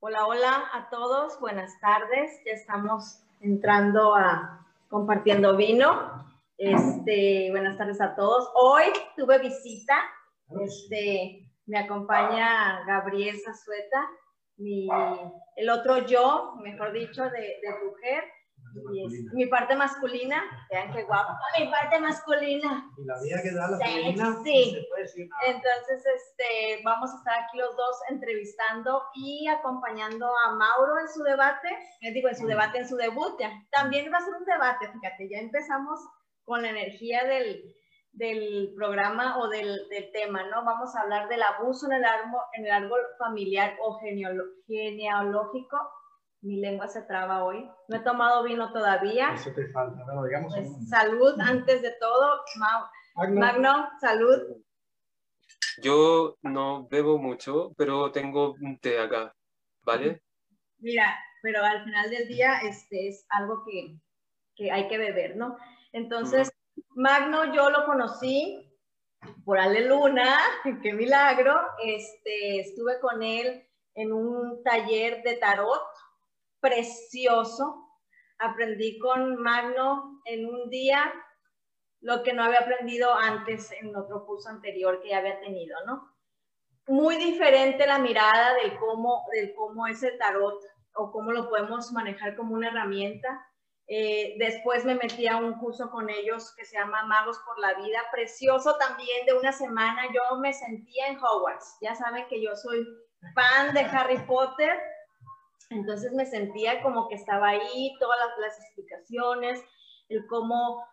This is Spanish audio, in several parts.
Hola, hola a todos, buenas tardes. Ya estamos entrando a compartiendo vino. Este, buenas tardes a todos. Hoy tuve visita. Este, me acompaña Gabriel Zazueta, mi, el otro yo, mejor dicho, de, de mujer mi parte masculina, vean qué guapo, mi parte masculina. Y la vida que da la femenina, sí. Entonces, este, vamos a estar aquí los dos entrevistando y acompañando a Mauro en su debate, les digo, en su debate, en su debut, ya. También va a ser un debate, fíjate, ya empezamos con la energía del, del programa o del, del, tema, ¿no? Vamos a hablar del abuso en el árbol, en el árbol familiar o genealógico mi lengua se traba hoy. No he tomado vino todavía. Eso te falta, pero digamos. Pues, salud antes de todo. Magno. salud. Yo no bebo mucho, pero tengo un té acá, ¿vale? Mira, pero al final del día este es algo que, que hay que beber, ¿no? Entonces, Magno yo lo conocí por Ale Luna, qué milagro. Este, estuve con él en un taller de tarot precioso. Aprendí con Magno en un día lo que no había aprendido antes en otro curso anterior que ya había tenido, ¿no? Muy diferente la mirada del cómo, del cómo es el tarot o cómo lo podemos manejar como una herramienta. Eh, después me metí a un curso con ellos que se llama Magos por la Vida, precioso también de una semana. Yo me sentía en Hogwarts. Ya saben que yo soy fan de Harry Potter entonces me sentía como que estaba ahí, todas las, explicaciones, el cómo...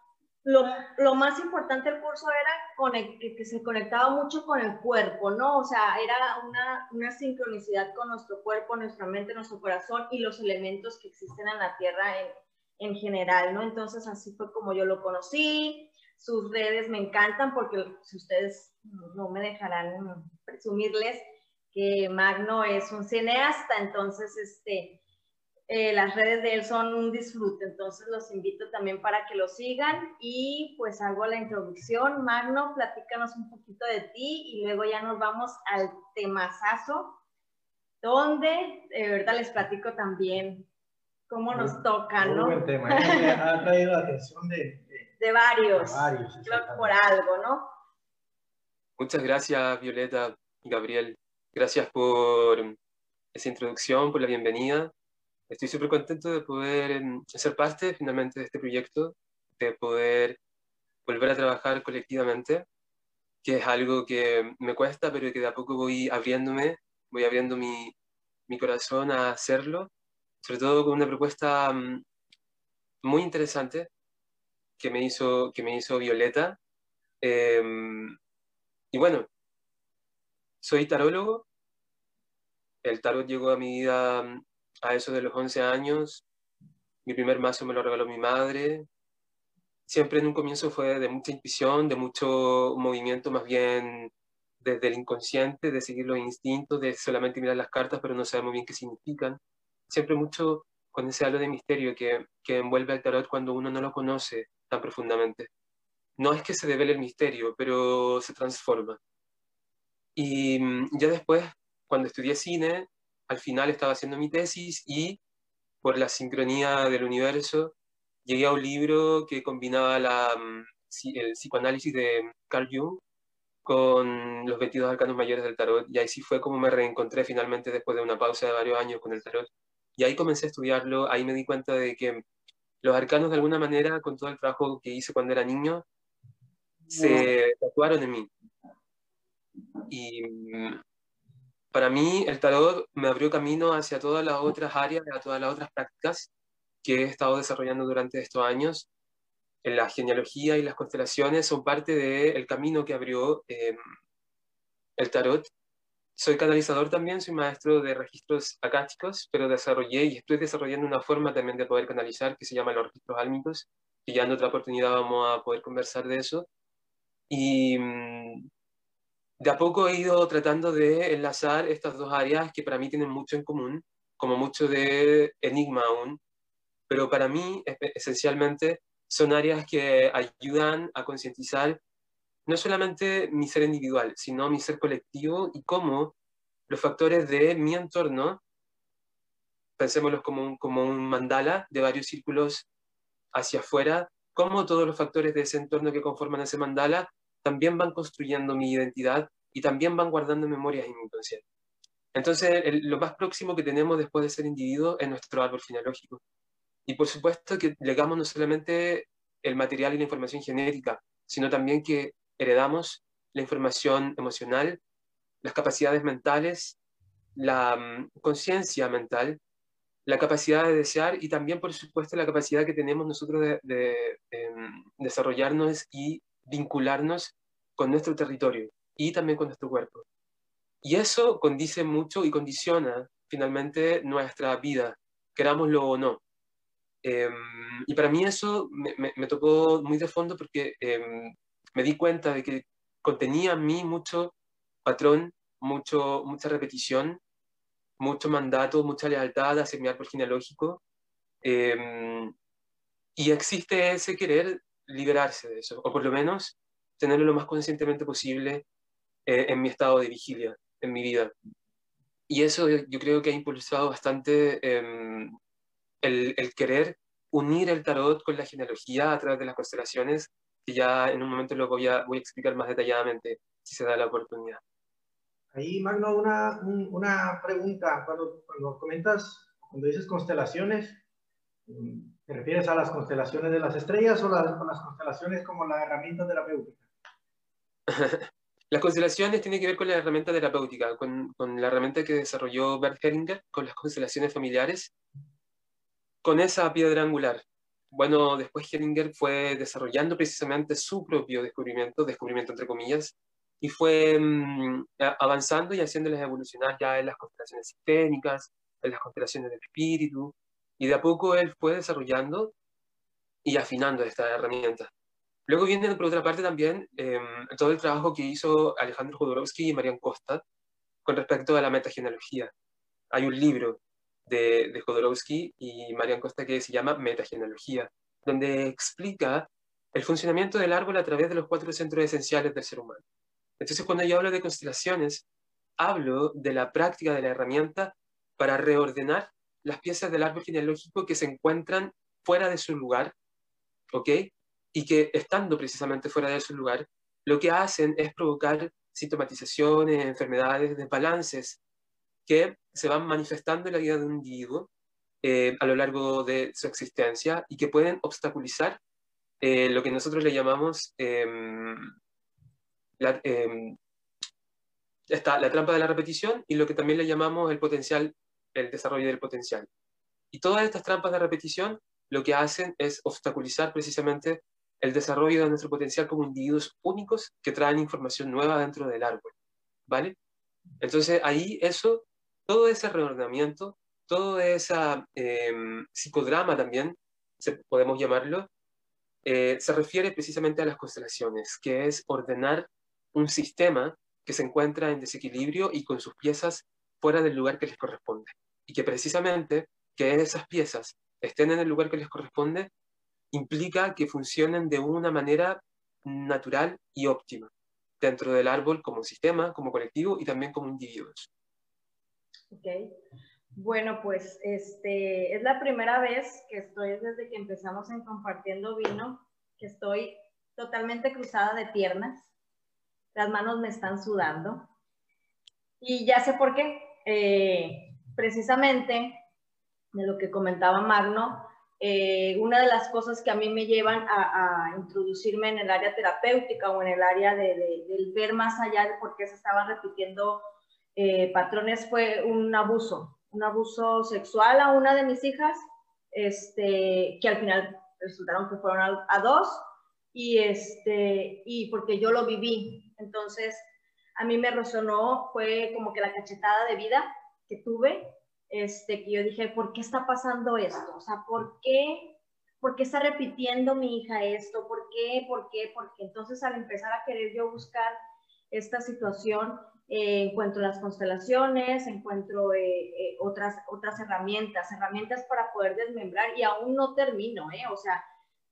Lo, lo, más importante del curso era que, que, se conectaba mucho con el cuerpo, ¿no? O sea, era una, una sincronicidad con nuestro cuerpo, nuestra mente, nuestro corazón y los elementos que existen en la Tierra en, en general, ¿no? Entonces así fue como yo lo conocí, sus redes me encantan porque si ustedes no me dejarán presumirles, que Magno es un cineasta, entonces este, eh, las redes de él son un disfrute, entonces los invito también para que lo sigan y pues hago la introducción. Magno, platícanos un poquito de ti y luego ya nos vamos al temazazo, donde de verdad les platico también cómo nos toca, ¿no? Muy buen tema, ha traído la atención de, de, varios, varios por algo, ¿no? Muchas gracias, Violeta y Gabriel. Gracias por esa introducción, por la bienvenida. Estoy súper contento de poder em, ser parte finalmente de este proyecto, de poder volver a trabajar colectivamente, que es algo que me cuesta, pero que de a poco voy abriéndome, voy abriendo mi, mi corazón a hacerlo, sobre todo con una propuesta mm, muy interesante que me hizo, que me hizo Violeta. Em, y bueno, soy tarólogo, el tarot llegó a mi vida mm, a eso de los 11 años. Mi primer mazo me lo regaló mi madre. Siempre en un comienzo fue de mucha intuición, de mucho movimiento más bien desde el inconsciente, de seguir los instintos, de solamente mirar las cartas, pero no saber muy bien qué significan. Siempre mucho con ese halo de misterio que, que envuelve al tarot cuando uno no lo conoce tan profundamente. No es que se devele el misterio, pero se transforma. Y mm, ya después cuando estudié cine, al final estaba haciendo mi tesis y por la sincronía del universo llegué a un libro que combinaba la, mm, el psicoanálisis de Carl Jung con los 22 arcanos mayores del tarot. Y ahí sí fue como me reencontré finalmente después de una pausa de varios años con el tarot. Y ahí comencé a estudiarlo, ahí me di cuenta de que los arcanos de alguna manera, con todo el trabajo que hice cuando era niño, se tatuaron en mí. Y mm, para mí el tarot me abrió camino hacia todas las otras áreas, a todas las otras prácticas que he estado desarrollando durante estos años. La genealogía y las constelaciones son parte del camino que abrió em, el tarot. Soy canalizador también, soy maestro de registros acásticos, pero desarrollé y estoy desarrollando una forma también de poder canalizar que se llama los registros álmicos, y ya en otra oportunidad vamos a poder conversar de eso. Y mm, de a poco he ido tratando de enlazar estas dos áreas que para mí tienen mucho en común, como mucho de enigma aún, pero para mí esencialmente son áreas que ayudan a concientizar no solamente mi ser individual, sino mi ser colectivo y cómo los factores de mi entorno, pensémoslos como un, como un mandala de varios círculos hacia afuera, cómo todos los factores de ese entorno que conforman ese mandala también van construyendo mi identidad y también van guardando memorias en mi inconsciente. Entonces, lo más próximo que tenemos después de ser individuo es nuestro árbol genealógico. Y por supuesto que legamos no solamente el material y la información genética, sino también que heredamos la información emocional, las capacidades mentales, la mm, conciencia mental, la capacidad de desear y también, por supuesto, la capacidad que tenemos nosotros de, em, desarrollarnos y vincularnos con nuestro territorio y también con nuestro cuerpo. Y eso condice mucho y condiciona finalmente nuestra vida, querámoslo o no. Em, y para mí eso me, tocó muy de fondo porque em, me di cuenta de que contenía en mí mucho patrón, mucho, mucha repetición, mucho mandato, mucha lealtad hacia mi árbol genealógico. Em, y existe ese querer liberarse de eso, o por lo menos tenerlo lo más conscientemente posible eh, en mi estado de vigilia, en mi vida. Y eso yo, creo que ha impulsado bastante em, el, el, querer unir el tarot con la genealogía a través de las constelaciones, que ya en un momento lo voy a, voy a explicar más detalladamente si se da la oportunidad. Ahí, Magno, una, una pregunta. Cuando, cuando comentas, cuando dices constelaciones, ¿te refieres a las constelaciones de las estrellas o las, las constelaciones como la herramienta terapéutica? las constelaciones tienen que ver con la herramienta terapéutica, con, con la herramienta que desarrolló Bert Hellinger, con las constelaciones familiares, con esa piedra angular. Bueno, después Hellinger fue desarrollando precisamente su propio descubrimiento, descubrimiento entre comillas, y fue mm, avanzando y haciéndoles evolucionar ya en las constelaciones sistémicas, en las constelaciones del espíritu, y de a poco él fue desarrollando y afinando esta herramienta. Luego viene, por otra parte, también em, todo el trabajo que hizo Alejandro Jodorowsky y Marian Costa con respecto a la metagenealogía. Hay un libro de, de Jodorowsky y Marian Costa que se llama Metagenealogía, donde explica el funcionamiento del árbol a través de los cuatro centros esenciales del ser humano. Entonces, cuando yo hablo de constelaciones, hablo de la práctica de la herramienta para reordenar las piezas del árbol genealógico que se encuentran fuera de su lugar, ¿ok? Y que estando precisamente fuera de su lugar, lo que hacen es provocar sintomatizaciones, enfermedades, desbalances que se van manifestando en la vida de un individuo eh, a lo largo de su existencia y que pueden obstaculizar eh, lo que nosotros le llamamos em, la, em, la trampa de la repetición y lo que también le llamamos el potencial, el desarrollo del potencial. Y todas estas trampas de repetición lo que hacen es obstaculizar precisamente el desarrollo de nuestro potencial como individuos únicos que traen información nueva dentro del árbol. ¿Vale? Entonces ahí eso, todo ese reordenamiento, todo ese em, psicodrama también, se, podemos llamarlo, eh, se refiere precisamente a las constelaciones, que es ordenar un sistema que se encuentra en desequilibrio y con sus piezas fuera del lugar que les corresponde. Y que precisamente que esas piezas estén en el lugar que les corresponde implica que funcionen de una manera natural y óptima dentro del árbol como sistema, como colectivo y también como individuos. Ok. Bueno, pues este, es la primera vez que estoy desde que empezamos en Compartiendo Vino, que estoy totalmente cruzada de piernas las manos me están sudando. Y ya sé por qué. Eh, precisamente de lo que comentaba Magno, eh, una de las cosas que a mí me llevan a, introducirme en el área terapéutica o en el área de, del ver más allá de por qué se estaban repitiendo eh, patrones fue un abuso, un abuso sexual a una de mis hijas, este, que al final resultaron que fueron a, a dos, y, este, y porque yo lo viví, entonces, a mí me resonó, fue como que la cachetada de vida que tuve, este, que yo dije, ¿por qué está pasando esto? O sea, ¿por qué, ¿por qué está repitiendo mi hija esto? ¿Por qué? ¿Por qué? Porque entonces al empezar a querer yo buscar esta situación, eh, encuentro las constelaciones, encuentro eh, eh, otras, otras herramientas, herramientas para poder desmembrar y aún no termino, ¿eh? O sea,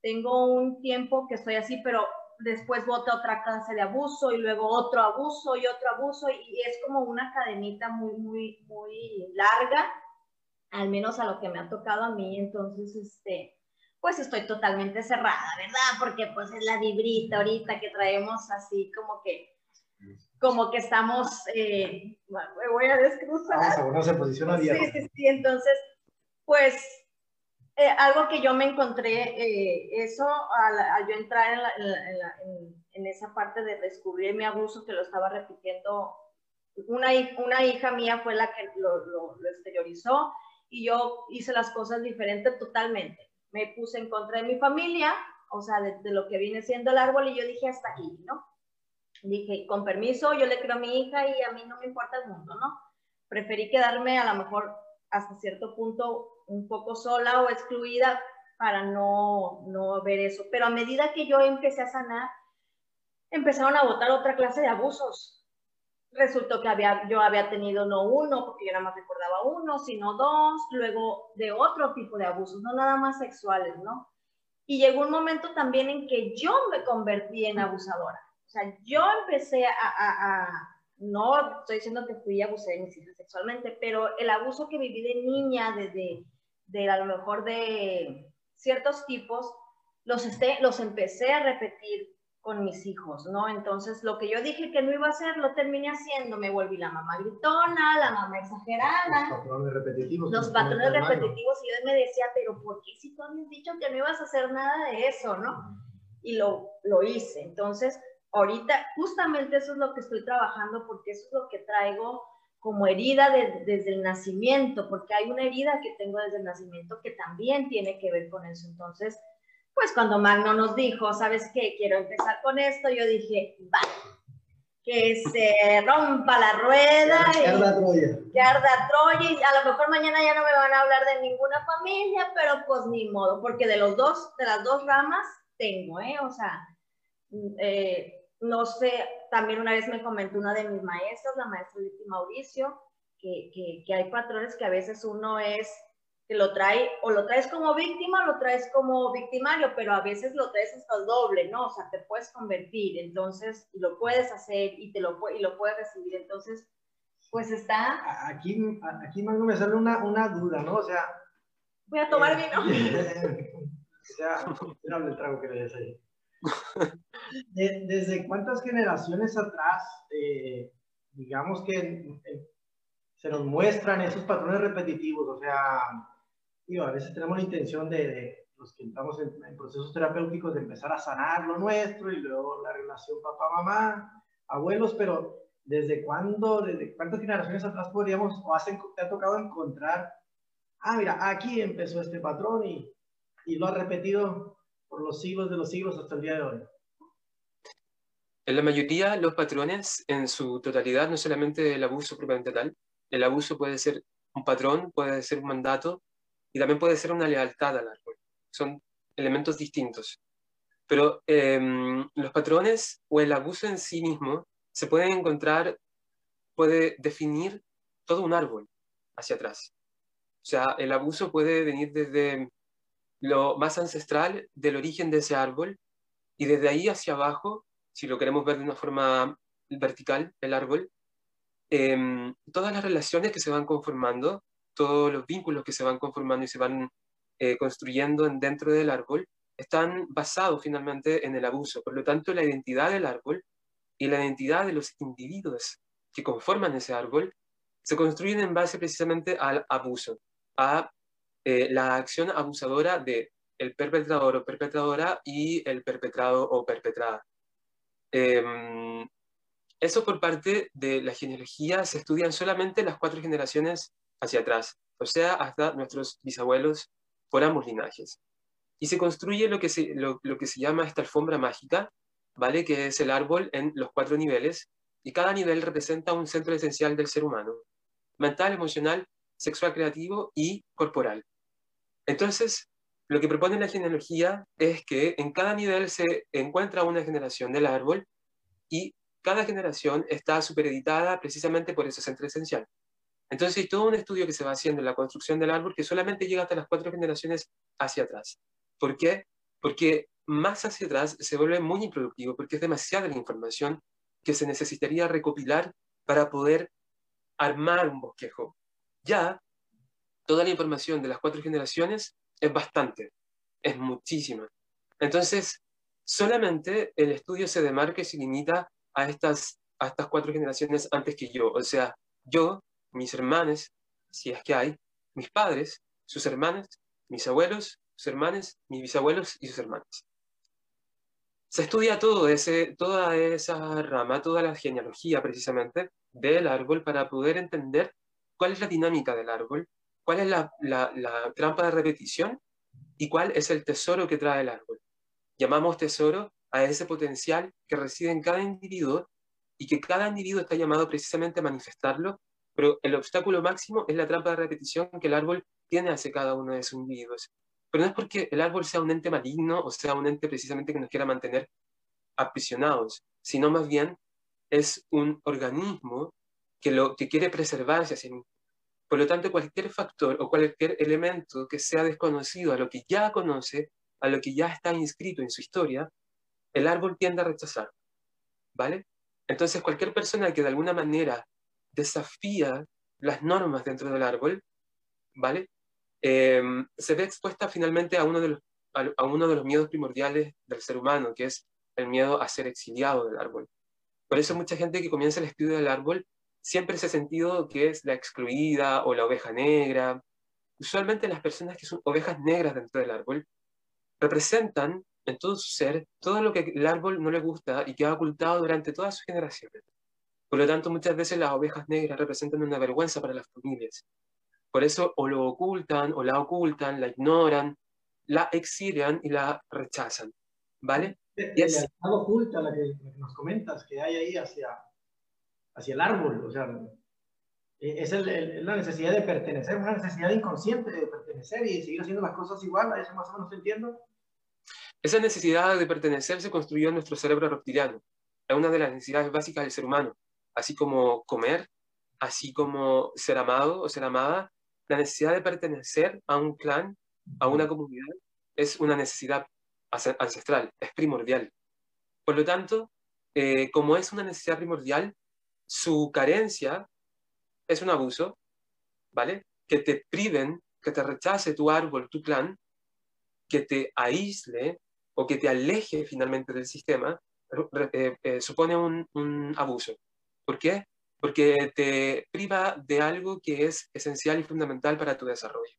tengo un tiempo que estoy así, pero después vota otra clase de abuso y luego otro abuso y otro abuso y es como una cadenita muy, muy, muy larga, al menos a lo que me ha tocado a mí, entonces, este, pues estoy totalmente cerrada, ¿verdad? Porque pues es la vibrita ahorita que traemos así como que, como que estamos, eh, me voy a descruzar. Ah, se posiciona bien. Sí, sí, sí, entonces, pues eh, algo que yo me encontré, eh, eso, al, yo entrar en, esa parte de descubrir mi abuso, que lo estaba repitiendo, una, una hija mía fue la que lo, lo, exteriorizó y yo hice las cosas diferentes totalmente. Me puse en contra de mi familia, o sea, de, de, lo que viene siendo el árbol y yo dije hasta aquí, ¿no? Dije, con permiso, yo le creo a mi hija y a mí no me importa el mundo, ¿no? Preferí quedarme a lo mejor hasta cierto punto un poco sola o excluida para no, no ver eso. Pero a medida que yo empecé a sanar, empezaron a votar otra clase de abusos. Resultó que había, yo había tenido no uno, porque yo nada más recordaba uno, sino dos, luego de otro tipo de abusos, no nada más sexuales, ¿no? Y llegó un momento también en que yo me convertí en abusadora. O sea, yo empecé a no estoy diciendo que fui y abusé de mis hijas sexualmente, pero el abuso que viví de niña, de, de, a lo mejor de ciertos tipos, los, este, los empecé a repetir con mis hijos, ¿no? Entonces, lo que yo dije que no iba a hacer, lo terminé haciendo. Me volví la mamá gritona, la mamá exagerada. Los patrones repetitivos. Los patrones repetitivos. Y yo me decía, pero ¿por qué si tú habías dicho que no ibas a hacer nada de eso, no? Y lo, lo hice. Entonces, ahorita justamente eso es lo que estoy trabajando porque eso es lo que traigo como herida desde el nacimiento, porque hay una herida que tengo desde el nacimiento que también tiene que ver con eso. Entonces, pues cuando Magno nos dijo, ¿sabes qué? Quiero empezar con esto, yo dije, va, que se rompa la rueda. Que arda Troya. Que arda Troya y a lo mejor mañana ya no me van a hablar de ninguna familia, pero pues ni modo, porque de los dos, de las dos ramas tengo, ¿eh? O sea, eh, no sé, también una vez me comentó una de mis maestras, la maestra Liti Mauricio, que, que, hay patrones que a veces uno es, que lo trae, o lo traes como víctima o lo traes como victimario, pero a veces lo traes hasta doble, ¿no? O sea, te puedes convertir, entonces, y lo puedes hacer y, te lo, y lo puedes recibir, entonces, pues está... Aquí, aquí más me sale una, una duda, ¿no? O sea... Voy a tomar vino. o sea, el trago que le des ahí. ¿Desde cuántas generaciones atrás, eh, digamos que eh, se nos muestran esos patrones repetitivos? O sea, a veces tenemos la intención de, los que entramos en, procesos terapéuticos de empezar a sanar lo nuestro y luego la relación papá-mamá, abuelos, pero ¿desde cuándo, desde cuántas generaciones atrás podríamos o te ha tocado encontrar, ah, mira, aquí empezó este patrón y, y lo ha repetido por los siglos de los siglos hasta el día de hoy. En la mayoría, los patrones, en su totalidad, no solamente el abuso propiamente tal, el abuso puede ser un patrón, puede ser un mandato y también puede ser una lealtad al árbol. Son elementos distintos. Pero em, los patrones o el abuso en sí mismo se pueden encontrar, puede definir todo un árbol hacia atrás. O sea, el abuso puede venir desde lo más ancestral del origen de ese árbol y desde ahí hacia abajo, si lo queremos ver de una forma vertical, el árbol, em, todas las relaciones que se van conformando, todos los vínculos que se van conformando y se van eh, construyendo dentro del árbol, están basados finalmente en el abuso. Por lo tanto, la identidad del árbol y la identidad de los individuos que conforman ese árbol se construyen en base precisamente al abuso, a eh, la acción abusadora de el perpetrador o perpetradora y el perpetrado o perpetrada. Em, eso por parte de la genealogía se estudian solamente las cuatro generaciones hacia atrás, o sea, hasta nuestros bisabuelos por ambos linajes. Y se construye lo que se, lo, lo que se llama esta alfombra mágica, ¿vale? Que es el árbol en los cuatro niveles, y cada nivel representa un centro esencial del ser humano, mental, emocional, sexual creativo y corporal. Entonces, lo que propone la genealogía es que en cada nivel se encuentra una generación del árbol y cada generación está supereditada precisamente por ese centro esencial. Entonces hay todo un estudio que se va haciendo en la construcción del árbol que solamente llega hasta las cuatro generaciones hacia atrás. ¿Por qué? porque más hacia atrás se vuelve muy improductivo porque es demasiada la información que se necesitaría recopilar para poder armar un bosquejo. Ya, toda la información de las cuatro generaciones es bastante, es muchísima. Entonces, solamente el estudio se demarca y se limita a estas, a estas cuatro generaciones antes que yo. O sea, yo, mis hermanos, si es que hay, mis padres, sus hermanos, mis abuelos, sus hermanos, mis bisabuelos y sus hermanos se estudia todo ese, toda esa rama, toda la genealogía precisamente del árbol para poder entender cuál es la dinámica del árbol, cuál es la, trampa de repetición y cuál es el tesoro que trae el árbol. Llamamos tesoro a ese potencial que reside en cada individuo y que cada individuo está llamado precisamente a manifestarlo, pero el obstáculo máximo es la trampa de repetición que el árbol tiene hacia cada uno de sus individuos. Pero no es porque el árbol sea un ente maligno o sea un ente precisamente que nos quiera mantener aprisionados, sino más bien es un organismo que, lo, que quiere preservarse a sí mismo. Por lo tanto, cualquier factor o cualquier elemento que sea desconocido a lo que ya conoce, a lo que ya está inscrito en su historia, el árbol tiende a rechazar. ¿Vale? Entonces, cualquier persona que de alguna manera desafía las normas dentro del árbol, ¿vale? Em, se ve expuesta finalmente a uno, de los, a, uno de los miedos primordiales del ser humano, que es el miedo a ser exiliado del árbol. Por eso mucha gente que comienza el estudio del árbol siempre se ha sentido que es la excluida o la oveja negra. Usualmente las personas que son ovejas negras dentro del árbol representan en todo su ser todo lo que el árbol no le gusta y que ha ocultado durante todas sus generaciones. Por lo tanto, muchas veces las ovejas negras representan una vergüenza para las familias, por eso o lo ocultan, o la ocultan, la ignoran, la exilian y la rechazan. ¿Vale? Y es oculta la que, nos comentas, que hay ahí hacia, hacia el árbol. O sea, e, es la necesidad de pertenecer, una necesidad inconsciente de pertenecer y seguir haciendo las cosas igual. ¿A eso más o menos entiendo? Esa necesidad de pertenecer se construyó en nuestro cerebro reptiliano. Es una de las necesidades básicas del ser humano. Así como comer, así como ser amado o ser amada, la necesidad de pertenecer a un clan, a una comunidad, es una necesidad ancestral, es primordial. Por lo tanto, eh, como es una necesidad primordial, su carencia es un abuso, ¿vale? Que te priven, que te rechace tu árbol, tu clan, que te aísle o que te aleje finalmente del sistema, eh, eh, supone un, un abuso. ¿Por qué? porque te priva de algo que es esencial y fundamental para tu desarrollo.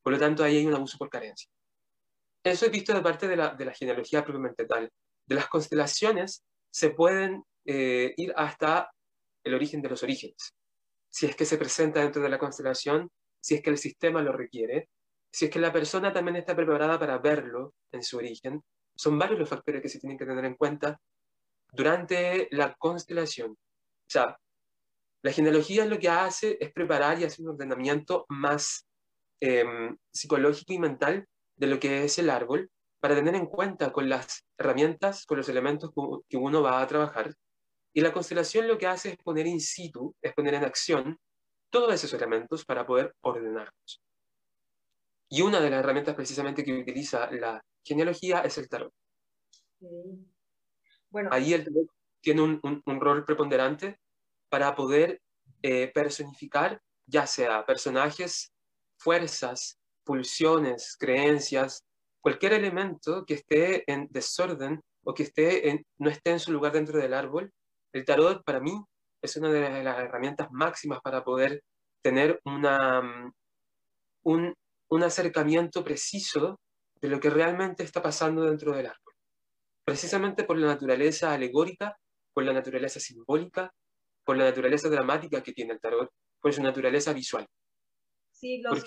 Por lo tanto, ahí hay un abuso por carencia. Eso es visto de parte de la, de la genealogía propiamente tal. De las constelaciones se pueden eh, ir hasta el origen de los orígenes. Si es que se presenta dentro de la constelación, si es que el sistema lo requiere, si es que la persona también está preparada para verlo en su origen. Son varios los factores que se tienen que tener en cuenta durante la constelación. O sea, la genealogía lo que hace es preparar y hacer un ordenamiento más em, psicológico y mental de lo que es el árbol para tener en cuenta con las herramientas, con los elementos que uno va a trabajar. Y la constelación lo que hace es poner in situ, es poner en acción todos esos elementos para poder ordenarlos. Y una de las herramientas precisamente que utiliza la genealogía es el tarot. Bueno. Ahí el tarot tiene un, un rol preponderante para poder eh, personificar ya sea personajes, fuerzas, pulsiones, creencias, cualquier elemento que esté en desorden o que esté en, no esté en su lugar dentro del árbol. El tarot para mí es una de las herramientas máximas para poder tener una, mm, un, un acercamiento preciso de lo que realmente está pasando dentro del árbol. Precisamente por la naturaleza alegórica, por la naturaleza simbólica, por la naturaleza dramática que tiene el tarot, por su naturaleza visual. Sí, los,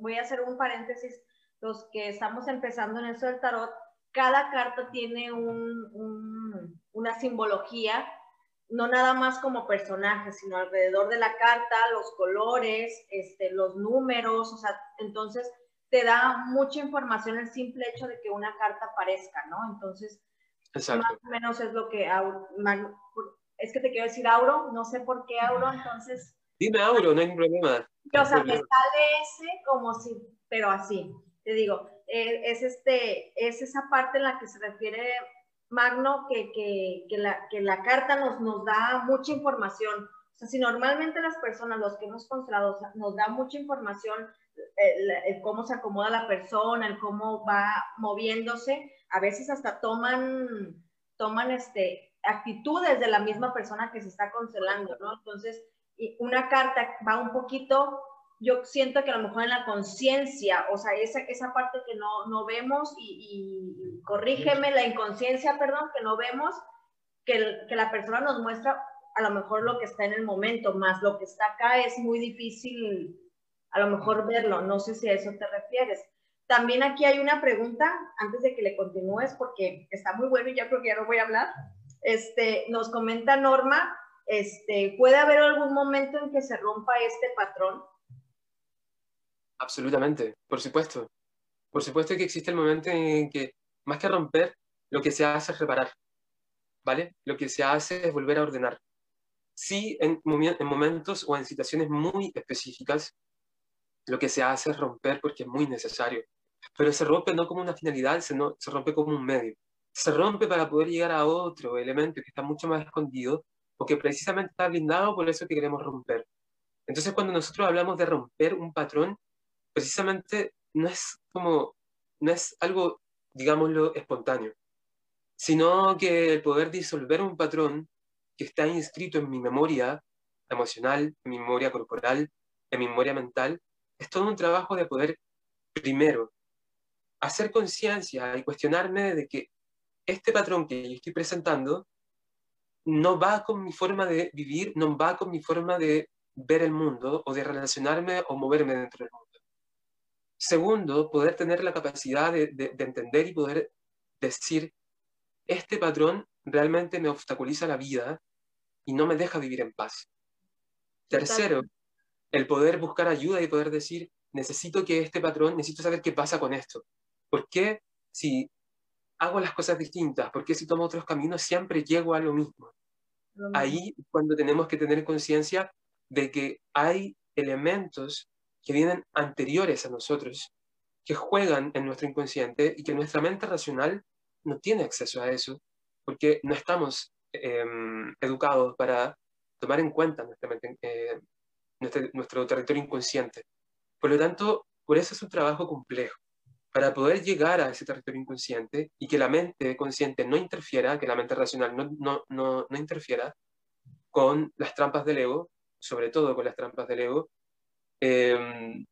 voy a hacer un paréntesis. Los que estamos empezando en eso del tarot, cada carta tiene un, una simbología, no nada más como personaje, sino alrededor de la carta, los colores, este, los números, o sea, entonces te da mucha información el simple hecho de que una carta aparezca, ¿no? Entonces, más o menos es lo que es que te quiero decir Auro, no sé por qué Auro, entonces... Dime Auro, no hay problema. O sea, me sale ese como si, pero así. te digo, es, este, es esa parte en la que se refiere Magno, que, que, la, que la carta nos, nos da mucha información. O sea, si normalmente las personas, los que hemos constelado, nos da mucha información, el, el, cómo se acomoda la persona, el cómo va moviéndose, a veces hasta toman, toman este, actitudes de la misma persona que se está constelando, ¿no? Entonces, una carta va un poquito yo siento que a lo mejor en la conciencia, o sea, esa, esa parte que no, no vemos y, corrígeme, la inconsciencia, perdón, que no vemos, que, que la persona nos muestra a lo mejor lo que está en el momento, más lo que está acá es muy difícil a lo mejor verlo, no sé si a eso te refieres. También aquí hay una pregunta, antes de que le continúes, porque está muy bueno y ya creo que ya no voy a hablar. Este, nos comenta Norma, este, ¿puede haber algún momento en que se rompa este patrón? Absolutamente, por supuesto. Por supuesto que existe el momento en que, más que romper, lo que se hace es reparar, ¿vale? Lo que se hace es volver a ordenar. Sí, en, en momentos o en situaciones muy específicas, lo que se hace es romper porque es muy necesario. Pero se rompe no como una finalidad, sino se rompe como un medio. Se rompe para poder llegar a otro elemento que está mucho más escondido, porque precisamente está blindado por eso que queremos romper. Entonces, cuando nosotros hablamos de romper un patrón, precisamente no es como, no es algo, digámoslo, espontáneo, sino que el poder disolver un patrón que está inscrito en mi memoria emocional, en mi memoria corporal, en mi memoria mental, es todo un trabajo de poder, primero, hacer conciencia y cuestionarme de que este patrón que yo estoy presentando no va con mi forma de vivir, no va con mi forma de ver el mundo o de relacionarme o moverme dentro del mundo. Segundo, poder tener la capacidad de, entender y poder decir, este patrón realmente me obstaculiza la vida y no me deja vivir en paz. Tercero, el poder buscar ayuda y poder decir, necesito que este patrón, necesito saber qué pasa con esto. ¿Por qué si hago las cosas distintas? ¿Por qué si tomo otros caminos siempre llego a lo mismo? Ahí cuando tenemos que tener conciencia de que hay elementos que vienen anteriores a nosotros, que juegan en nuestro inconsciente y que nuestra mente racional no tiene acceso a eso, porque no estamos em, educados para tomar en cuenta eh, nuestro, territorio inconsciente. Por lo tanto, por eso es un trabajo complejo. Para poder llegar a ese territorio inconsciente y que la mente consciente no interfiera, que la mente racional no, no, no, no interfiera con las trampas del ego, sobre todo con las trampas del ego, Em,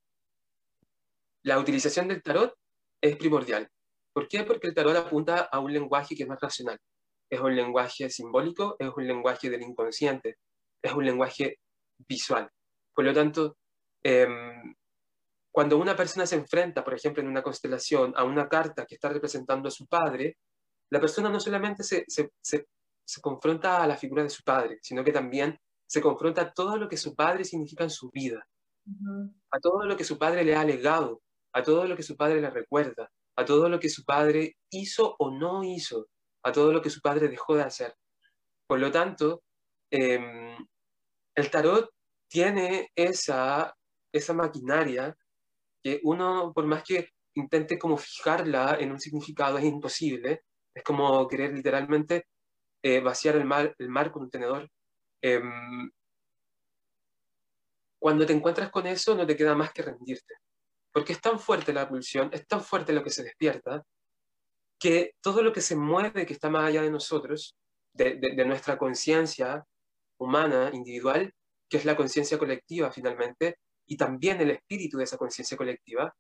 la utilización del tarot es primordial. ¿Por qué? Porque el tarot apunta a un lenguaje que es más racional. Es un lenguaje simbólico, es un lenguaje del inconsciente, es un lenguaje visual. Por lo tanto, em, cuando una persona se enfrenta, por ejemplo, en una constelación, a una carta que está representando a su padre, la persona no solamente se, se, confronta a la figura de su padre, sino que también se confronta a todo lo que su padre significa en su vida a todo lo que su padre le ha legado, a todo lo que su padre le recuerda, a todo lo que su padre hizo o no hizo, a todo lo que su padre dejó de hacer. Por lo tanto, em, el tarot tiene esa, esa maquinaria que uno, por más que intente como fijarla en un significado, es imposible. Es como querer literalmente eh, vaciar el mar, el mar con un tenedor. Em, cuando te encuentras con eso, no te queda más que rendirte. Porque es tan fuerte la pulsión, es tan fuerte lo que se despierta, que todo lo que se mueve, que está más allá de nosotros, de, nuestra conciencia humana, individual, que es la conciencia colectiva finalmente, y también el espíritu de esa conciencia colectiva,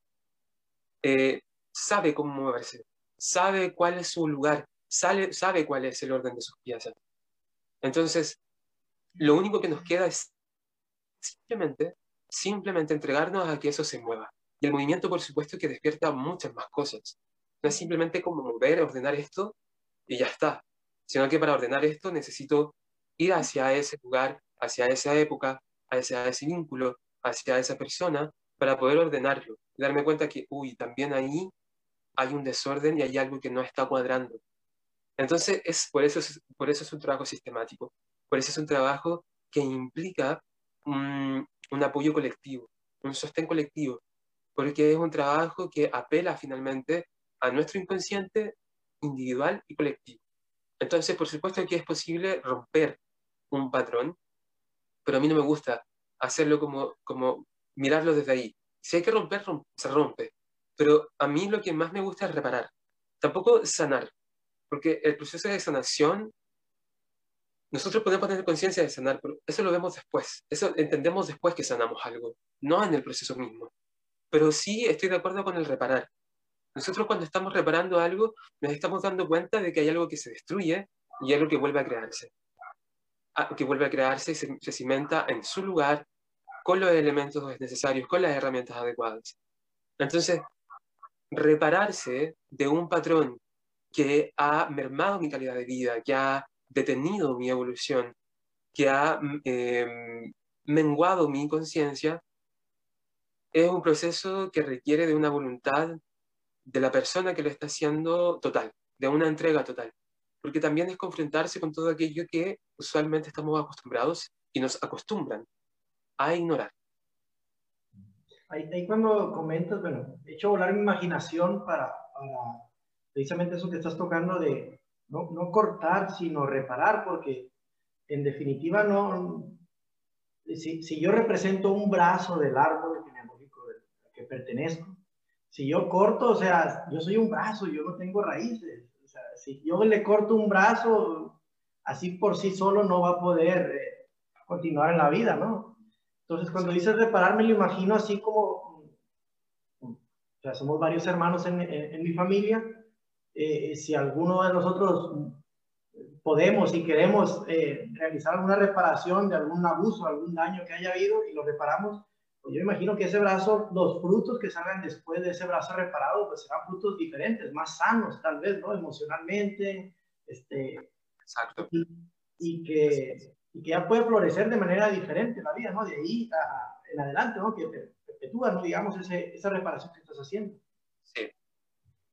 eh, sabe cómo moverse, sabe cuál es su lugar, sabe, sabe cuál es el orden de sus piezas. Entonces, lo único que nos queda es simplemente, simplemente entregarnos a que eso se mueva. Y el movimiento, por supuesto, que despierta muchas más cosas. No es simplemente como mover, ordenar esto y ya está, sino que para ordenar esto necesito ir hacia ese lugar, hacia esa época, hacia ese vínculo, hacia esa persona, para poder ordenarlo. Darme cuenta que, uy, también ahí hay un desorden y hay algo que no está cuadrando. Entonces, es, por, eso es, por eso es un trabajo sistemático, por eso es un trabajo que implica un, apoyo colectivo, un sostén colectivo. porque es un trabajo que apela finalmente a nuestro inconsciente individual y colectivo. Entonces, por supuesto que es posible romper un patrón, pero a mí no me gusta hacerlo como, como mirarlo desde ahí. Si hay que romper, se rompe. Pero a mí lo que más me gusta es reparar. Tampoco sanar, porque el proceso de sanación, nosotros podemos tener conciencia de sanar, pero eso lo vemos después. Eso entendemos después que sanamos algo, no en el proceso mismo. Pero sí estoy de acuerdo con el reparar. Nosotros cuando estamos reparando algo, nos estamos dando cuenta de que hay algo que se destruye y algo que vuelve a crearse. Ah, que vuelve a crearse y se, cimenta en su lugar con los elementos necesarios, con las herramientas adecuadas. Entonces, repararse de un patrón que ha mermado mi calidad de vida, que ha detenido mi evolución, que ha em, menguado mi conciencia, es un proceso que requiere de una voluntad de la persona que lo está haciendo total, de una entrega total. Porque también es confrontarse con todo aquello que usualmente estamos acostumbrados y nos acostumbran a ignorar. Ahí, cuando comentas, bueno, he hecho volar mi imaginación para, precisamente eso que estás tocando de no, no, cortar, sino reparar, porque en definitiva no, si, si yo represento un brazo del árbol genealógico al que pertenezco, si yo corto, o sea, yo soy un brazo, yo no tengo raíces. O sea, si yo le corto un brazo, así por sí solo no va a poder eh, continuar en la vida, ¿no? Entonces, cuando dices reparar, me lo imagino así como, o sea, somos varios hermanos en, en, mi familia. Eh, si alguno de nosotros podemos y queremos eh, realizar alguna reparación de algún abuso, algún daño que haya habido y lo reparamos, pues yo imagino que ese brazo, los frutos que salgan después de ese brazo reparado, pues serán frutos diferentes, más sanos tal vez, ¿no? Emocionalmente, este... Exacto. Y, que, y que ya puede florecer de manera diferente la vida, ¿no? De ahí en adelante, ¿no? Que perpetúa, ¿no? Digamos, ese, esa reparación que estás haciendo.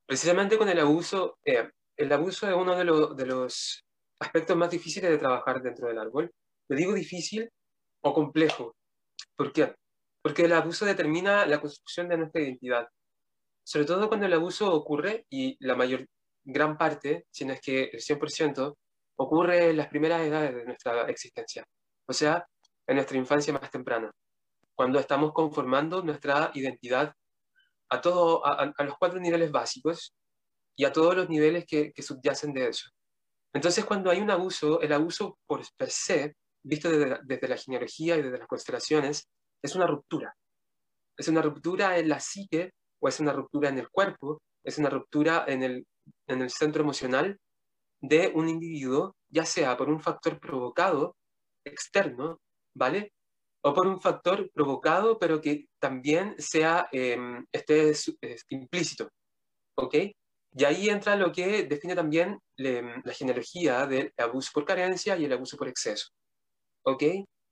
Precisamente con el abuso, eh, el abuso es uno de, los aspectos más difíciles de trabajar dentro del árbol. Lo digo difícil o complejo. ¿Por qué? porque el abuso determina la construcción de nuestra identidad. Sobre todo cuando el abuso ocurre, y la mayor, gran parte, si no es que el 100%, ocurre en las primeras edades de nuestra existencia, o sea, en nuestra infancia más temprana, cuando estamos conformando nuestra identidad a, todo, a, los cuatro niveles básicos y a todos los niveles que, subyacen de eso. Entonces, cuando hay un abuso, el abuso por se, visto desde, desde la genealogía y desde las constelaciones, es una ruptura. Es una ruptura en la psique o es una ruptura en el cuerpo, es una ruptura en el, en el centro emocional de un individuo, ya sea por un factor provocado externo, ¿vale? O por un factor provocado, pero que también sea, eh, esté implícito, ¿ok? Y ahí entra lo que define también la genealogía del abuso por carencia y el abuso por exceso, ¿ok?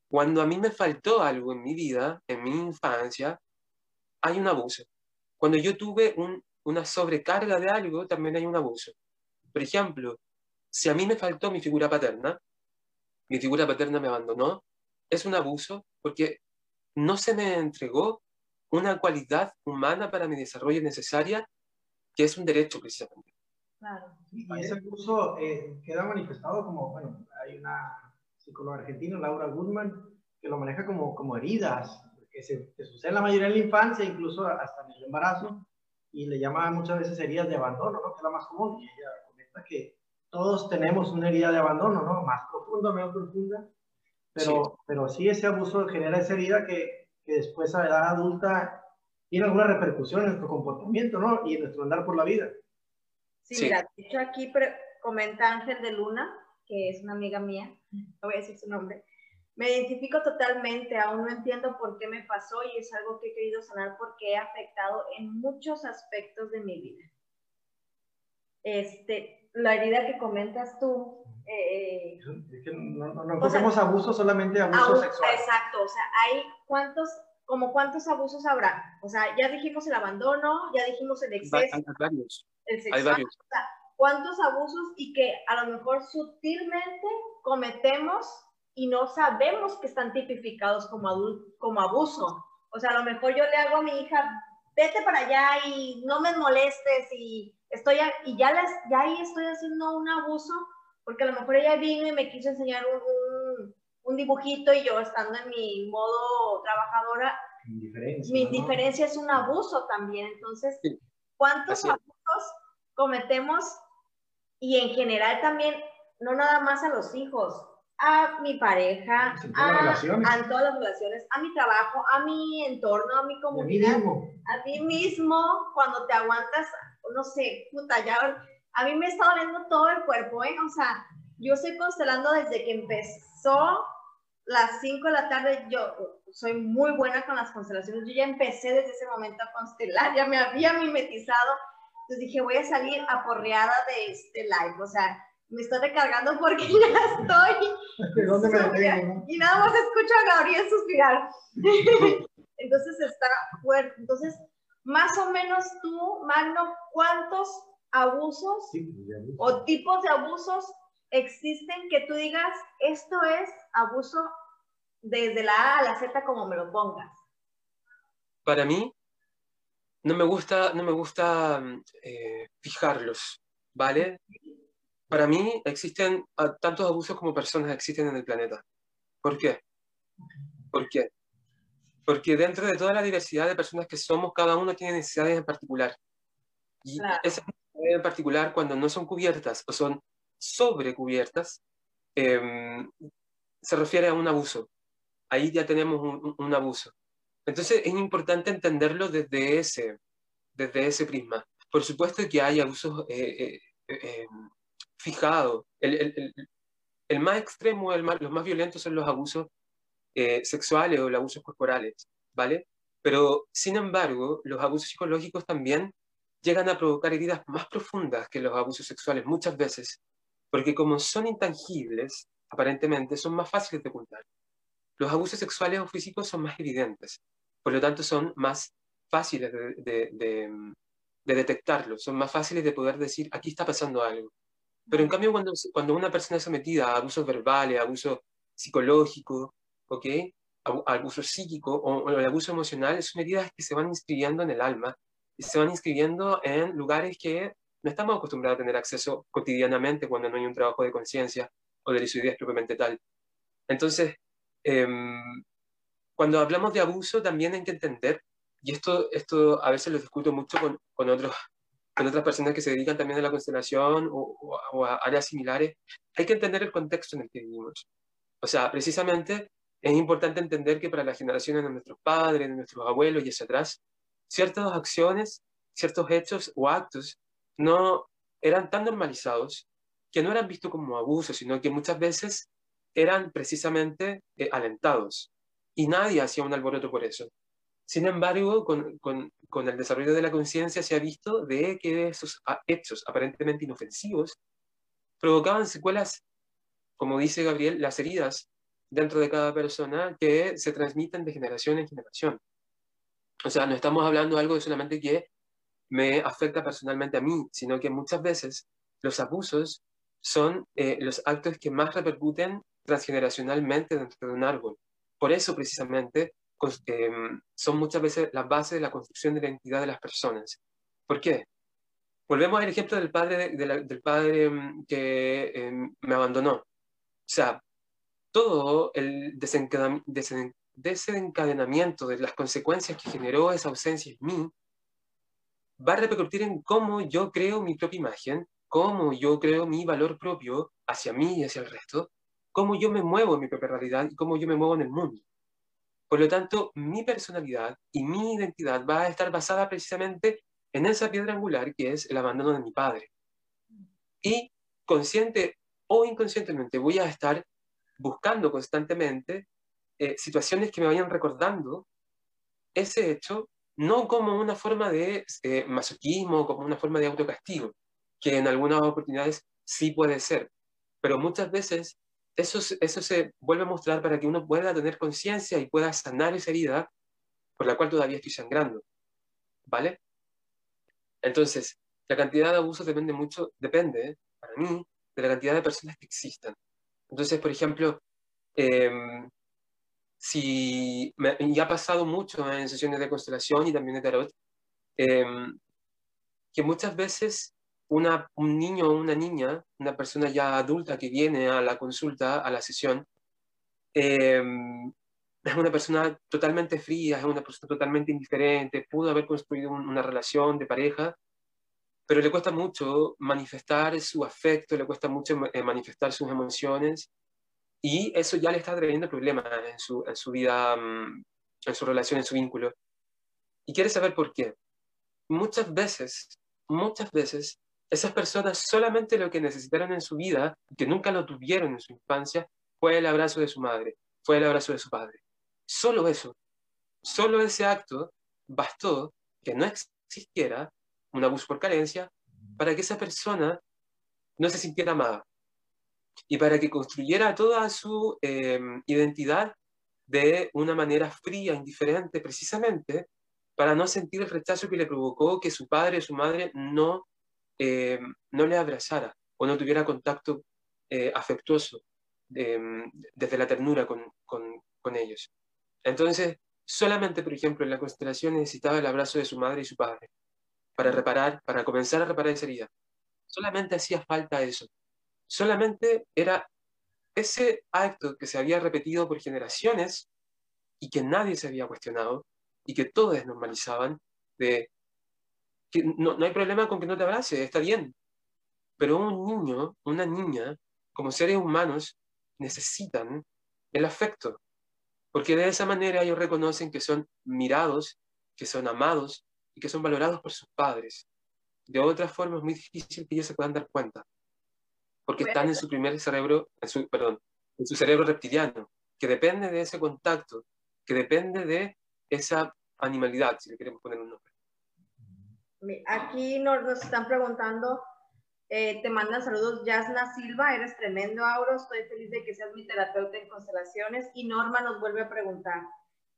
Cuando a mí me faltó algo en mi vida, en mi infancia, hay un abuso. Cuando yo tuve una sobrecarga de algo, también hay un abuso. Por ejemplo, si a mí me faltó mi figura paterna, mi figura paterna me abandonó, es un abuso porque no se me entregó una cualidad humana para mi desarrollo necesaria, que es un derecho precisamente. Claro. Y ese abuso eh, queda manifestado como, bueno, hay una psicólogo argentino, Laura Goodman, que lo maneja como, como heridas, que se que suceden la mayoría en la infancia, incluso hasta en el embarazo, y le llama muchas veces heridas de abandono, ¿no? que es la más común, y ella comenta que todos tenemos una herida de abandono, ¿no? más profunda, menos profunda, pero sí. pero sí ese abuso genera esa herida que, que después a edad adulta tiene alguna repercusión en nuestro comportamiento, ¿no? Y en nuestro andar por la vida. Sí, sí. mira, de hecho aquí comenta Ángel de Luna, que es una amiga mía, no voy a decir su nombre, me identifico totalmente, aún no entiendo por qué me pasó y es algo que he querido sanar porque he afectado en muchos aspectos de mi vida. Este, la herida que comentas tú. Eh, es que no, no, no sea, abuso, solamente abuso sexual. Exacto, o sea, hay cuántos, como cuántos abusos habrá. O sea, ya dijimos el abandono, ya dijimos el exceso. Hay varios. El sexual, hay varios. O sea, cuántos abusos y que a lo mejor sutilmente cometemos y no sabemos que están tipificados como, como abuso. O sea, a lo mejor yo le hago a mi hija vete para allá y no me molestes y estoy, y ya, las, ya ahí estoy haciendo un abuso, porque a lo mejor ella vino y me quiso enseñar un, un, dibujito y yo estando en mi modo trabajadora, mi indiferencia es un abuso también. Entonces, ¿cuántos abusos cometemos? Y en general también, no nada más a los hijos, a mi pareja, a, a, todas las relaciones, a mi trabajo, a mi entorno, a mi comunidad, a mí mismo, cuando te aguantas, no sé, puta, ya, a mí me está doliendo todo el cuerpo, ¿eh? O sea, yo estoy constelando desde que empezó las 5 de la tarde, yo soy muy buena con las constelaciones, yo ya empecé desde ese momento a constelar, ya me había mimetizado, entonces dije, voy a salir aporreada de este live, o sea, me estoy recargando porque ya estoy. dónde me Y nada más escucho a Gabriel suspirar. Entonces está fuerte. Entonces, más o menos tú, Magno, ¿cuántos abusos o tipos de abusos existen que tú digas, esto es abuso desde la A a la Z como me lo pongas? Para mí, no me gusta, no me gusta eh, fijarlos, ¿vale? Para mí existen tantos abusos como personas existen en el planeta. ¿Por qué? ¿Por qué? Porque dentro de toda la diversidad de personas que somos, cada uno tiene necesidades en particular. Y esas en particular, cuando no son cubiertas o son sobrecubiertas, em, se refiere a un abuso. Ahí ya tenemos un, abuso. Entonces es importante entenderlo desde ese, desde ese prisma. Por supuesto que hay abusos eh, eh, eh em, fijado. El, el, el, más extremo, el más, los más violentos son los abusos eh, sexuales o los abusos corporales, ¿vale? Pero, sin embargo, los abusos psicológicos también llegan a provocar heridas más profundas que los abusos sexuales muchas veces, porque como son intangibles, aparentemente son más fáciles de ocultar. Los abusos sexuales o físicos son más evidentes, por lo tanto son más fáciles de, de, de, de detectarlos, son más fáciles de poder decir, aquí está pasando algo. Pero en cambio, cuando, cuando una persona es sometida a abusos verbales, abuso psicológico, ¿ok? abuso psíquico o, el abuso emocional, son medidas que se van inscribiendo en el alma se van inscribiendo en lugares que no estamos acostumbrados a tener acceso cotidianamente cuando no hay un trabajo de conciencia o de lucidez propiamente tal. Entonces, em, cuando hablamos de abuso, también hay que entender, y esto, esto a veces lo discuto mucho con, con otros con otras personas que se dedican también a la constelación o, a áreas similares, hay que entender el contexto en el que vivimos. O sea, precisamente es importante entender que para las generaciones de nuestros padres, de nuestros abuelos y hacia atrás, ciertas acciones, ciertos hechos o actos no eran tan normalizados que no eran vistos como abusos, sino que muchas veces eran precisamente eh, alentados. Y nadie hacía un alboroto por eso. Sin embargo, con, con, con el desarrollo de la conciencia se ha visto de que esos hechos aparentemente inofensivos provocaban secuelas, como dice Gabriel, las heridas dentro de cada persona que se transmiten de generación en generación. O sea, no estamos hablando de algo solamente que me afecta personalmente a mí, sino que muchas veces los abusos son eh, los actos que más repercuten transgeneracionalmente dentro de un árbol. Por eso, precisamente, Em, son muchas veces las bases de la construcción de la identidad de las personas. ¿Por qué? Volvemos al ejemplo del padre, del padre em, que em, me abandonó. O sea, todo el desencadenamiento de las consecuencias que generó esa ausencia en mí va a repercutir en cómo yo creo mi propia imagen, cómo yo creo mi valor propio hacia mí y hacia el resto, cómo yo me muevo en mi propia realidad y cómo yo me muevo en el mundo. Por lo tanto, mi personalidad y mi identidad va a estar basada precisamente en esa piedra angular que es el abandono de mi padre. Y consciente o inconscientemente voy a estar buscando constantemente eh, situaciones que me vayan recordando ese hecho, no como una forma de eh, masoquismo, como una forma de autocastigo, que en algunas oportunidades sí puede ser, pero muchas veces eso, eso se vuelve a mostrar para que uno pueda tener conciencia y pueda sanar esa herida por la cual todavía estoy sangrando. ¿Vale? Entonces, la cantidad de abusos depende mucho, depende, para mí, de la cantidad de personas que existan. Entonces, por ejemplo, em, si me, ya ha pasado mucho en sesiones de constelación y también de tarot, em, que muchas veces una, un niño o una niña, una persona ya adulta que viene a la consulta, a la sesión, em, es una persona totalmente fría, es una persona totalmente indiferente, pudo haber construido una relación de pareja, pero le cuesta mucho manifestar su afecto, le cuesta mucho eh, manifestar sus emociones, y eso ya le está trayendo problemas en su, en su vida, mm, en su relación, en su vínculo. Y quiere saber por qué. Muchas veces, muchas veces, esas personas solamente lo que necesitaron en su vida, que nunca lo tuvieron en su infancia, fue el abrazo de su madre, fue el abrazo de su padre. Solo eso, solo ese acto bastó que no existiera un abuso por carencia para que esa persona no se sintiera amada y para que construyera toda su em, identidad de una manera fría, indiferente, precisamente para no sentir el rechazo que le provocó que su padre o su madre no, em, no le abrazara o no tuviera contacto eh, afectuoso em, desde la ternura con, con, con ellos. Entonces, solamente, por ejemplo, en la constelación necesitaba el abrazo de su madre y su padre para reparar, para comenzar a reparar esa herida. Solamente hacía falta eso. Solamente era ese acto que se había repetido por generaciones y que nadie se había cuestionado y que todos normalizaban de que no, hay problema con que no te abrace, está bien. Pero un niño, una niña, como seres humanos, necesitan el afecto, porque de esa manera ellos reconocen que son mirados, que son amados y que son valorados por sus padres. De otra forma es muy difícil que ellos se puedan dar cuenta, porque están en su primer cerebro, en su, perdón, en su cerebro reptiliano, que depende de ese contacto, que depende de esa animalidad, si le queremos poner un nombre. Aquí nos, nos están preguntando eh, te mandan saludos Yasna Silva, eres tremendo, Auro. Estoy feliz de que seas mi terapeuta en constelaciones. Y Norma nos vuelve a preguntar: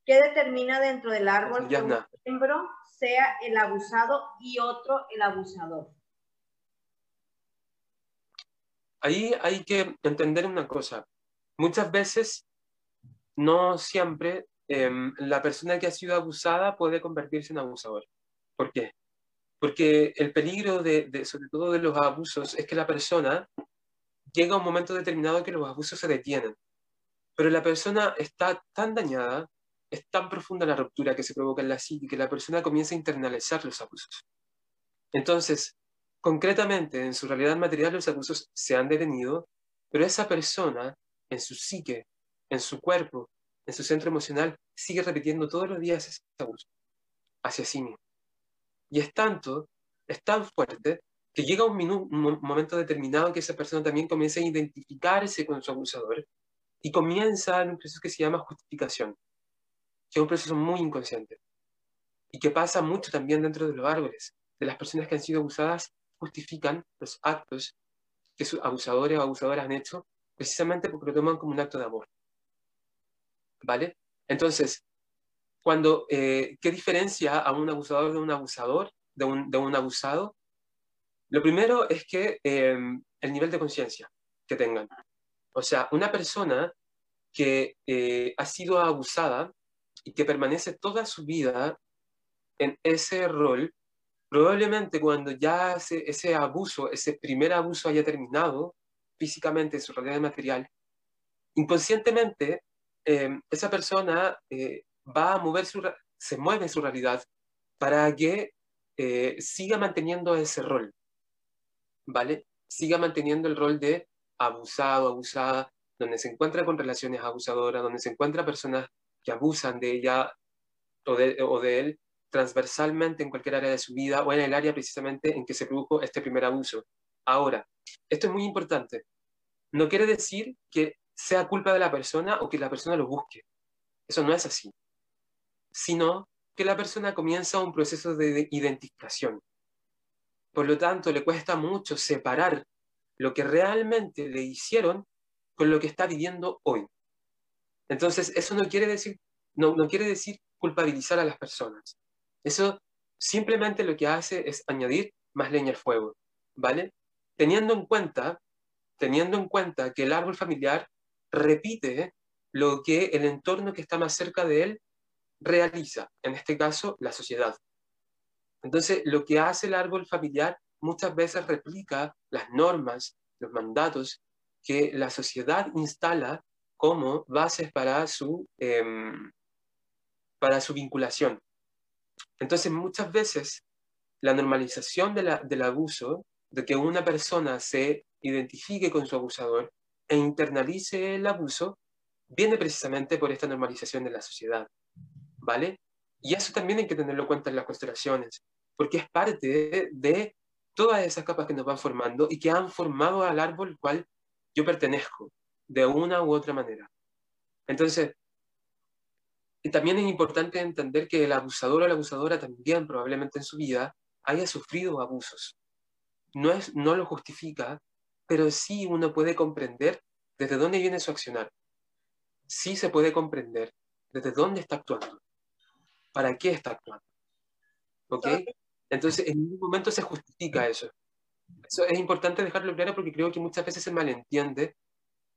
¿qué determina dentro del árbol que un miembro sea el abusado y otro el abusador? Ahí hay que entender una cosa. Muchas veces, no siempre, em, la persona que ha sido abusada puede convertirse en abusador. ¿Por qué? Porque el peligro, de, sobre todo de los abusos, es que la persona llega a un momento determinado que los abusos se detienen. Pero la persona está tan dañada, es tan profunda la ruptura que se provoca en la psique que la persona comienza a internalizar los abusos. Entonces, concretamente, en su realidad material los abusos se han detenido, pero esa persona, en su psique, en su cuerpo, en su centro emocional, sigue repitiendo todos los días ese abuso hacia sí mismo. Y es tanto, es tan fuerte, que llega un, un momento determinado que esa persona también comienza a identificarse con su abusador y comienza un proceso que se llama justificación, que es un proceso muy inconsciente y que pasa mucho también dentro de los árboles. De las personas que han sido abusadas justifican los actos que sus abusadores o abusadoras han hecho precisamente porque lo toman como un acto de amor. ¿Vale? Entonces, cuando, eh, ¿qué diferencia a un abusador de un abusador, de un, abusado? Lo primero es que em, el nivel de conciencia que tengan. O sea, una persona que eh, ha sido abusada y que permanece toda su vida en ese rol, probablemente cuando ya ese, abuso, ese primer abuso haya terminado físicamente en su realidad material, inconscientemente em, esa persona eh, va a mover su, se mueve su realidad para que eh, siga manteniendo ese rol, ¿vale? Siga manteniendo el rol de abusado, abusada, donde se encuentra con relaciones abusadoras, donde se encuentra personas que abusan de ella o de, o de él transversalmente en cualquier área de su vida o en el área precisamente en que se produjo este primer abuso. Ahora, esto es muy importante. No quiere decir que sea culpa de la persona o que la persona lo busque. Eso no es así sino que la persona comienza un proceso de identificación. Por lo tanto, le cuesta mucho separar lo que realmente le hicieron con lo que está viviendo hoy. Entonces, eso no quiere decir, no, no quiere decir culpabilizar a las personas. Eso simplemente lo que hace es añadir más leña al fuego, ¿vale? Teniendo en cuenta, teniendo en cuenta que el árbol familiar repite lo que el entorno que está más cerca de él realiza, en este caso, la sociedad. Entonces, lo que hace el árbol familiar muchas veces replica las normas, los mandatos que la sociedad instala como bases para su, em, para su vinculación. Entonces, muchas veces la normalización del abuso, de que una persona se identifique con su abusador e internalice el abuso, viene precisamente por esta normalización de la sociedad, ¿vale? Y eso también hay que tenerlo en cuenta en las constelaciones, porque es parte de, todas esas capas que nos van formando y que han formado al árbol al cual yo pertenezco, de una u otra manera. Entonces, y también es importante entender que el abusador o la abusadora también probablemente en su vida haya sufrido abusos. No, es, no lo justifica, pero sí uno puede comprender desde dónde viene su accionar. Sí se puede comprender desde dónde está actuando, para qué está actuando. ¿Ok? Entonces, en ningún momento se justifica eso. Eso es importante dejarlo claro porque creo que muchas veces se malentiende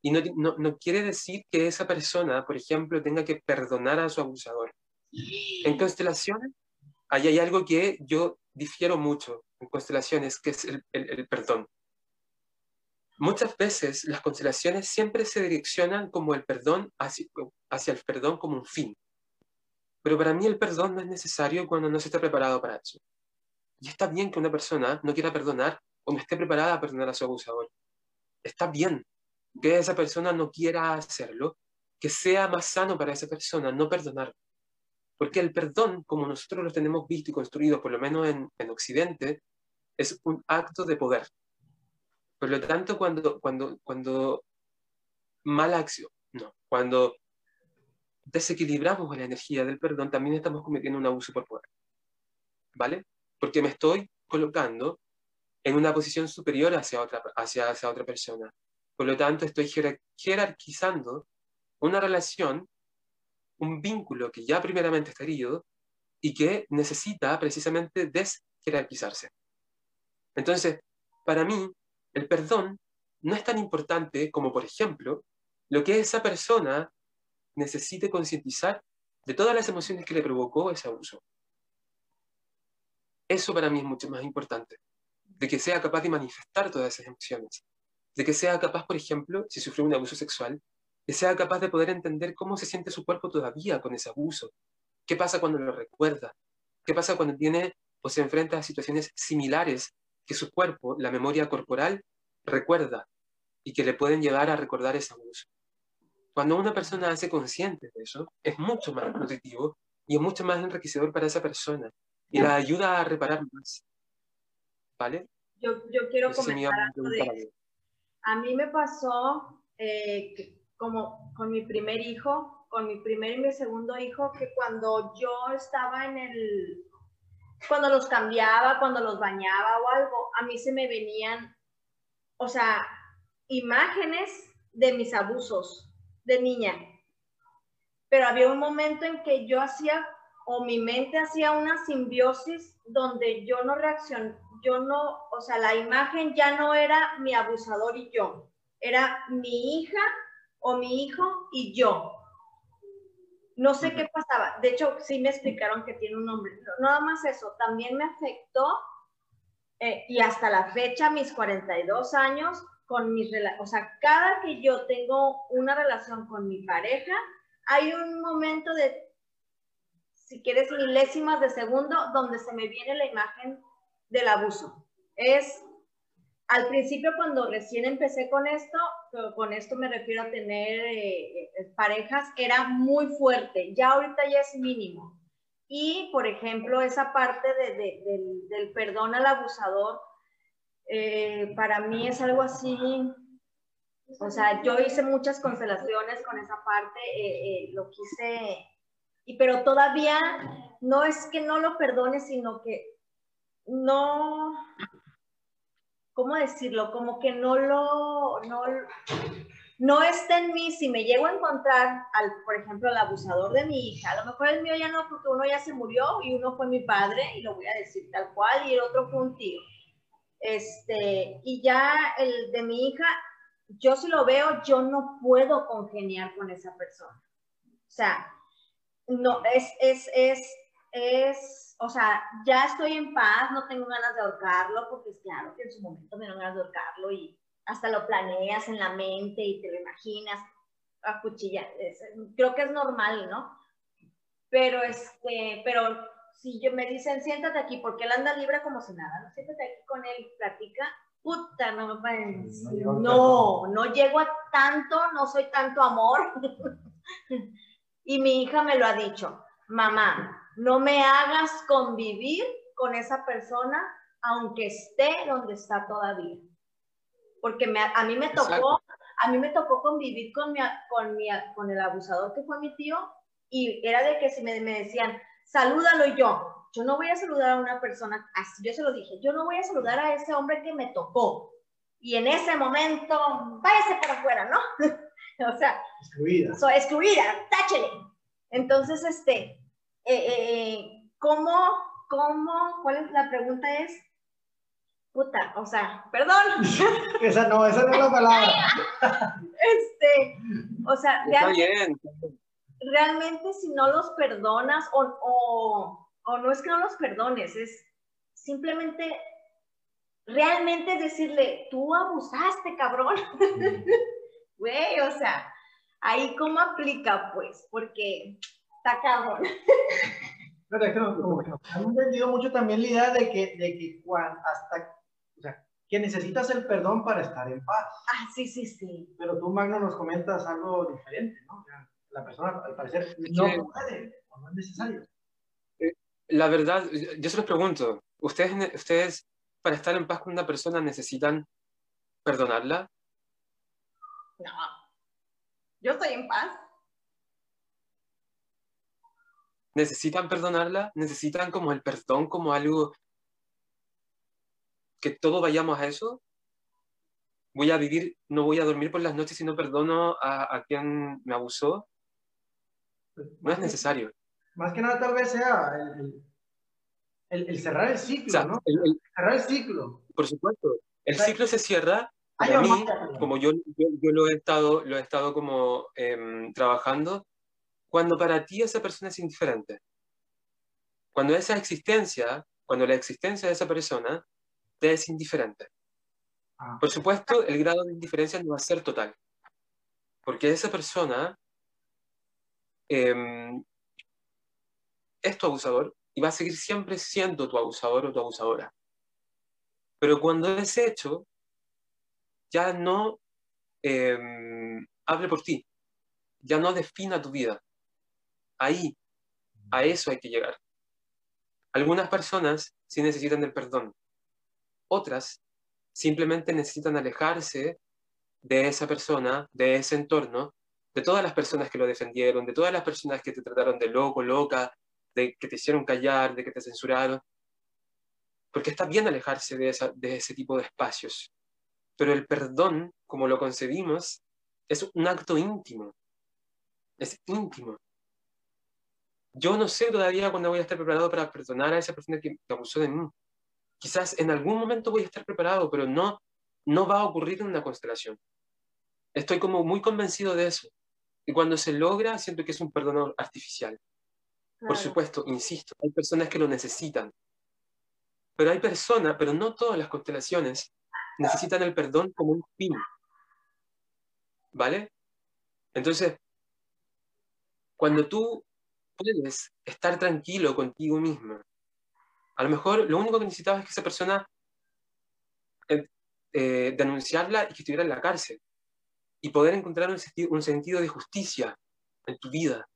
y no, no, no, quiere decir que esa persona, por ejemplo, tenga que perdonar a su abusador. En constelaciones, ahí hay algo que yo difiero mucho en constelaciones, que es el, el, perdón. Muchas veces las constelaciones siempre se direccionan como el perdón hacia, hacia el perdón como un fin. Pero para mí el perdón no es necesario cuando no se está preparado para eso. Y está bien que una persona no quiera perdonar o no esté preparada a perdonar a su abusador. Está bien, que esa persona no quiera hacerlo, que sea más sano para esa persona no perdonar. Porque el perdón, como nosotros lo tenemos visto y construido, por lo menos en, en Occidente, es un acto de poder. Por lo tanto, cuando, cuando, cuando mala acción, no, cuando desequilibramos la energía del perdón, también estamos cometiendo un abuso por poder. ¿Vale? Porque me estoy colocando en una posición superior hacia otra, hacia, hacia otra persona. Por lo tanto, estoy jerarquizando una relación, un vínculo que ya primeramente está herido y que necesita precisamente desjerarquizarse. Entonces, para mí, el perdón no es tan importante como, por ejemplo, lo que esa persona necesite concientizar de todas las emociones que le provocó ese abuso. Eso para mí es mucho más importante, de que sea capaz de manifestar todas esas emociones, de que sea capaz, por ejemplo, si sufrió un abuso sexual, que sea capaz de poder entender cómo se siente su cuerpo todavía con ese abuso, qué pasa cuando lo recuerda, qué pasa cuando tiene o se enfrenta a situaciones similares que su cuerpo, la memoria corporal, recuerda y que le pueden llevar a recordar ese abuso. Cuando una persona hace consciente de eso, es mucho más nutritivo y es mucho más enriquecedor para esa persona y la ayuda a reparar más. ¿Vale? Yo, yo quiero comentar algo de a mí me pasó eh, como con mi primer hijo, con mi primer y mi segundo hijo, que cuando yo estaba en el, cuando los cambiaba, cuando los bañaba o algo, a mí se me venían, o sea, imágenes de mis abusos de niña. Pero había un momento en que yo hacía, o mi mente hacía una simbiosis donde yo no reaccionaba, yo no, o sea, la imagen ya no era mi abusador y yo, era mi hija o mi hijo y yo. No sé qué pasaba. De hecho, sí me explicaron que tiene un nombre. No, nada más eso, también me afectó eh, y hasta la fecha, mis 42 años, con mis o sea, cada que yo tengo una relación con mi pareja, hay un momento de, si quieres, milésimas de segundo donde se me viene la imagen del abuso. Es, al principio cuando recién empecé con esto, con esto me refiero a tener eh, eh, parejas, era muy fuerte, ya ahorita ya es mínimo. Y, por ejemplo, esa parte del, perdón al abusador, eh, para mí es algo así, o sea, yo hice muchas constelaciones con esa parte, lo quise, y, pero todavía no es que no lo perdone, sino que no, ¿cómo decirlo? Como que no lo, no, no está en mí. Si me llego a encontrar, al, por ejemplo, al abusador de mi hija, a lo mejor el mío ya no, porque uno ya se murió y uno fue mi padre, y lo voy a decir tal cual, y el otro fue un tío. Este, y ya el de mi hija, yo si lo veo, yo no puedo congeniar con esa persona. O sea, no, es, es, es es, o sea, ya estoy en paz, no tengo ganas de ahorcarlo, porque es claro que en su momento me dan ganas de ahorcarlo y hasta lo planeas en la mente y te lo imaginas a cuchilla. creo que es normal, ¿no? Pero, este, pero si yo me dicen, siéntate aquí, porque él anda libre como si nada, ¿no? Siéntate aquí con él, platica, puta, no me parece. No, no, llego a tanto, no soy tanto amor. y mi hija me lo ha dicho, mamá, no me hagas convivir con esa persona aunque esté donde está todavía. Porque me, a mí me tocó, a mí me tocó convivir con, mi, con, mi, con el abusador que fue mi tío y era de que si me, me decían, salúdalo y yo, yo no voy a saludar a una persona, así yo se lo dije, yo no voy a saludar a ese hombre que me tocó. Y en ese momento, váyase para afuera, ¿no? o sea, excluida. So, excluida, táchele. Entonces, este, eh, eh, eh, ¿cómo, cómo, cuál es la pregunta es? Puta, o sea, perdón. esa no, esa no es la palabra. este, o sea, realmente, realmente si no los perdonas o, o, o no es que no los perdones, es simplemente realmente decirle, tú abusaste, cabrón. Güey, o sea, ahí cómo aplica, pues, porque está cabrón. Han entendido mucho también la idea de que, de que hasta, o sea, que necesitas el perdón para estar en paz. Ah, sí, sí, sí. Pero tú, Magno, nos comentas algo diferente, ¿no? La persona, al parecer, no puede o no es necesario. Eh, la verdad, yo se los pregunto, ¿ustedes, ¿ustedes para estar en paz con una persona necesitan perdonarla? No. Yo estoy en paz. ¿Necesitan perdonarla? ¿Necesitan como el perdón como algo que todos vayamos a eso? ¿Voy a vivir, no voy a dormir por las noches si no perdono a, quien me abusó? No es necesario. Más que nada tal vez sea el, cerrar el ciclo, ¿no? cerrar el ciclo. Por supuesto. El ciclo se cierra a mí, como yo, yo, lo he estado, lo he estado como em, trabajando, cuando para ti esa persona es indiferente. Cuando esa existencia, cuando la existencia de esa persona te es indiferente. Ah. Por supuesto, el grado de indiferencia no va a ser total. Porque esa persona em, es tu abusador y va a seguir siempre siendo tu abusador o tu abusadora. Pero cuando ese hecho ya no em, hable por ti, ya no defina tu vida. Ahí, a eso hay que llegar. Algunas personas sí necesitan del perdón, otras simplemente necesitan alejarse de esa persona, de ese entorno, de todas las personas que lo defendieron, de todas las personas que te trataron de loco, loca, de que te hicieron callar, de que te censuraron. Porque está bien alejarse de, de ese tipo de espacios. Pero el perdón, como lo concebimos, es un acto íntimo. Es íntimo. Yo no sé todavía cuándo voy a estar preparado para perdonar a esa persona que, abusó de mí. Quizás en algún momento voy a estar preparado, pero no, no va a ocurrir en una constelación. Estoy como muy convencido de eso. Y cuando se logra, siento que es un perdón artificial. Por supuesto, insisto, hay personas que lo necesitan. Pero hay personas, pero no todas las constelaciones necesitan el perdón como un fin. ¿Vale? Entonces, cuando tú puedes estar tranquilo contigo mismo, a lo mejor lo único que necesitabas es que esa persona eh, eh, denunciarla y que estuviera en la cárcel y poder encontrar un, un sentido de justicia en tu vida,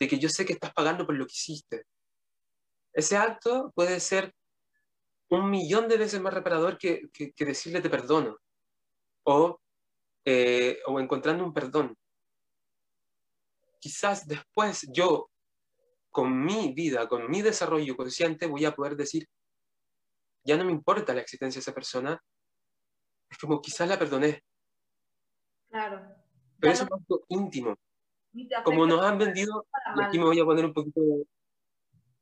de que yo sé que estás pagando por lo que hiciste. Ese acto puede ser un millón de veces más reparador que, que, decirle te perdono o, eh, o encontrando un perdón. Quizás después yo, con mi vida, con mi desarrollo consciente, voy a poder decir, ya no me importa la existencia de esa persona, es como quizás la perdoné. Claro. Pero es un acto íntimo. Como nos han vendido, y aquí me voy a poner un poquito,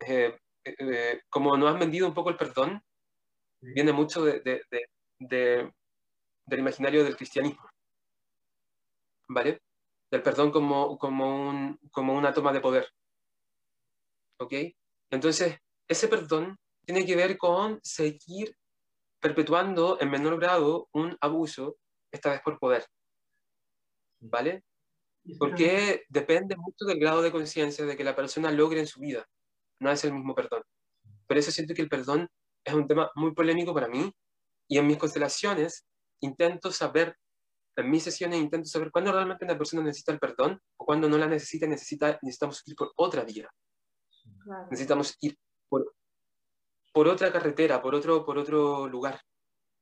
eh, eh, como nos han vendido un poco el perdón, viene mucho de, del imaginario del cristianismo, ¿vale? Del perdón como, como, un, como una toma de poder, ¿ok? Entonces, ese perdón tiene que ver con seguir perpetuando en menor grado un abuso, esta vez por poder. ¿Vale? Porque depende mucho del grado de conciencia de que la persona logre en su vida. No es el mismo perdón. Por eso siento que el perdón es un tema muy polémico para mí y en mis constelaciones intento saber, en mis sesiones intento saber cuándo realmente una persona necesita el perdón o cuándo no la necesita, necesita necesitamos ir por otra vía. Necesitamos ir por, por otra carretera, por otro, por otro lugar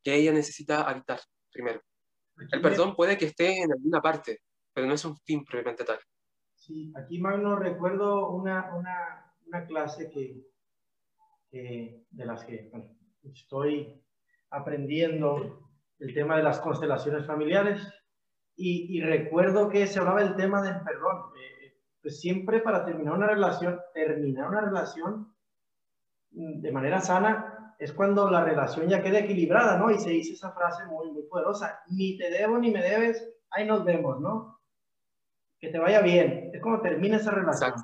que ella necesita habitar primero. El perdón puede que esté en alguna parte, pero no es un fin propiamente tal. Sí, aquí Magno recuerdo una, una, una clase que, que, de las que estoy aprendiendo el tema de las constelaciones familiares y, y, recuerdo que se hablaba del tema del perdón. Eh, pues siempre para terminar una relación, terminar una relación mm, de manera sana es cuando la relación ya queda equilibrada, ¿no? Y se dice esa frase muy, muy poderosa, ni te debo ni me debes, ahí nos vemos, ¿no? Que te vaya bien. Es como termina esa relación.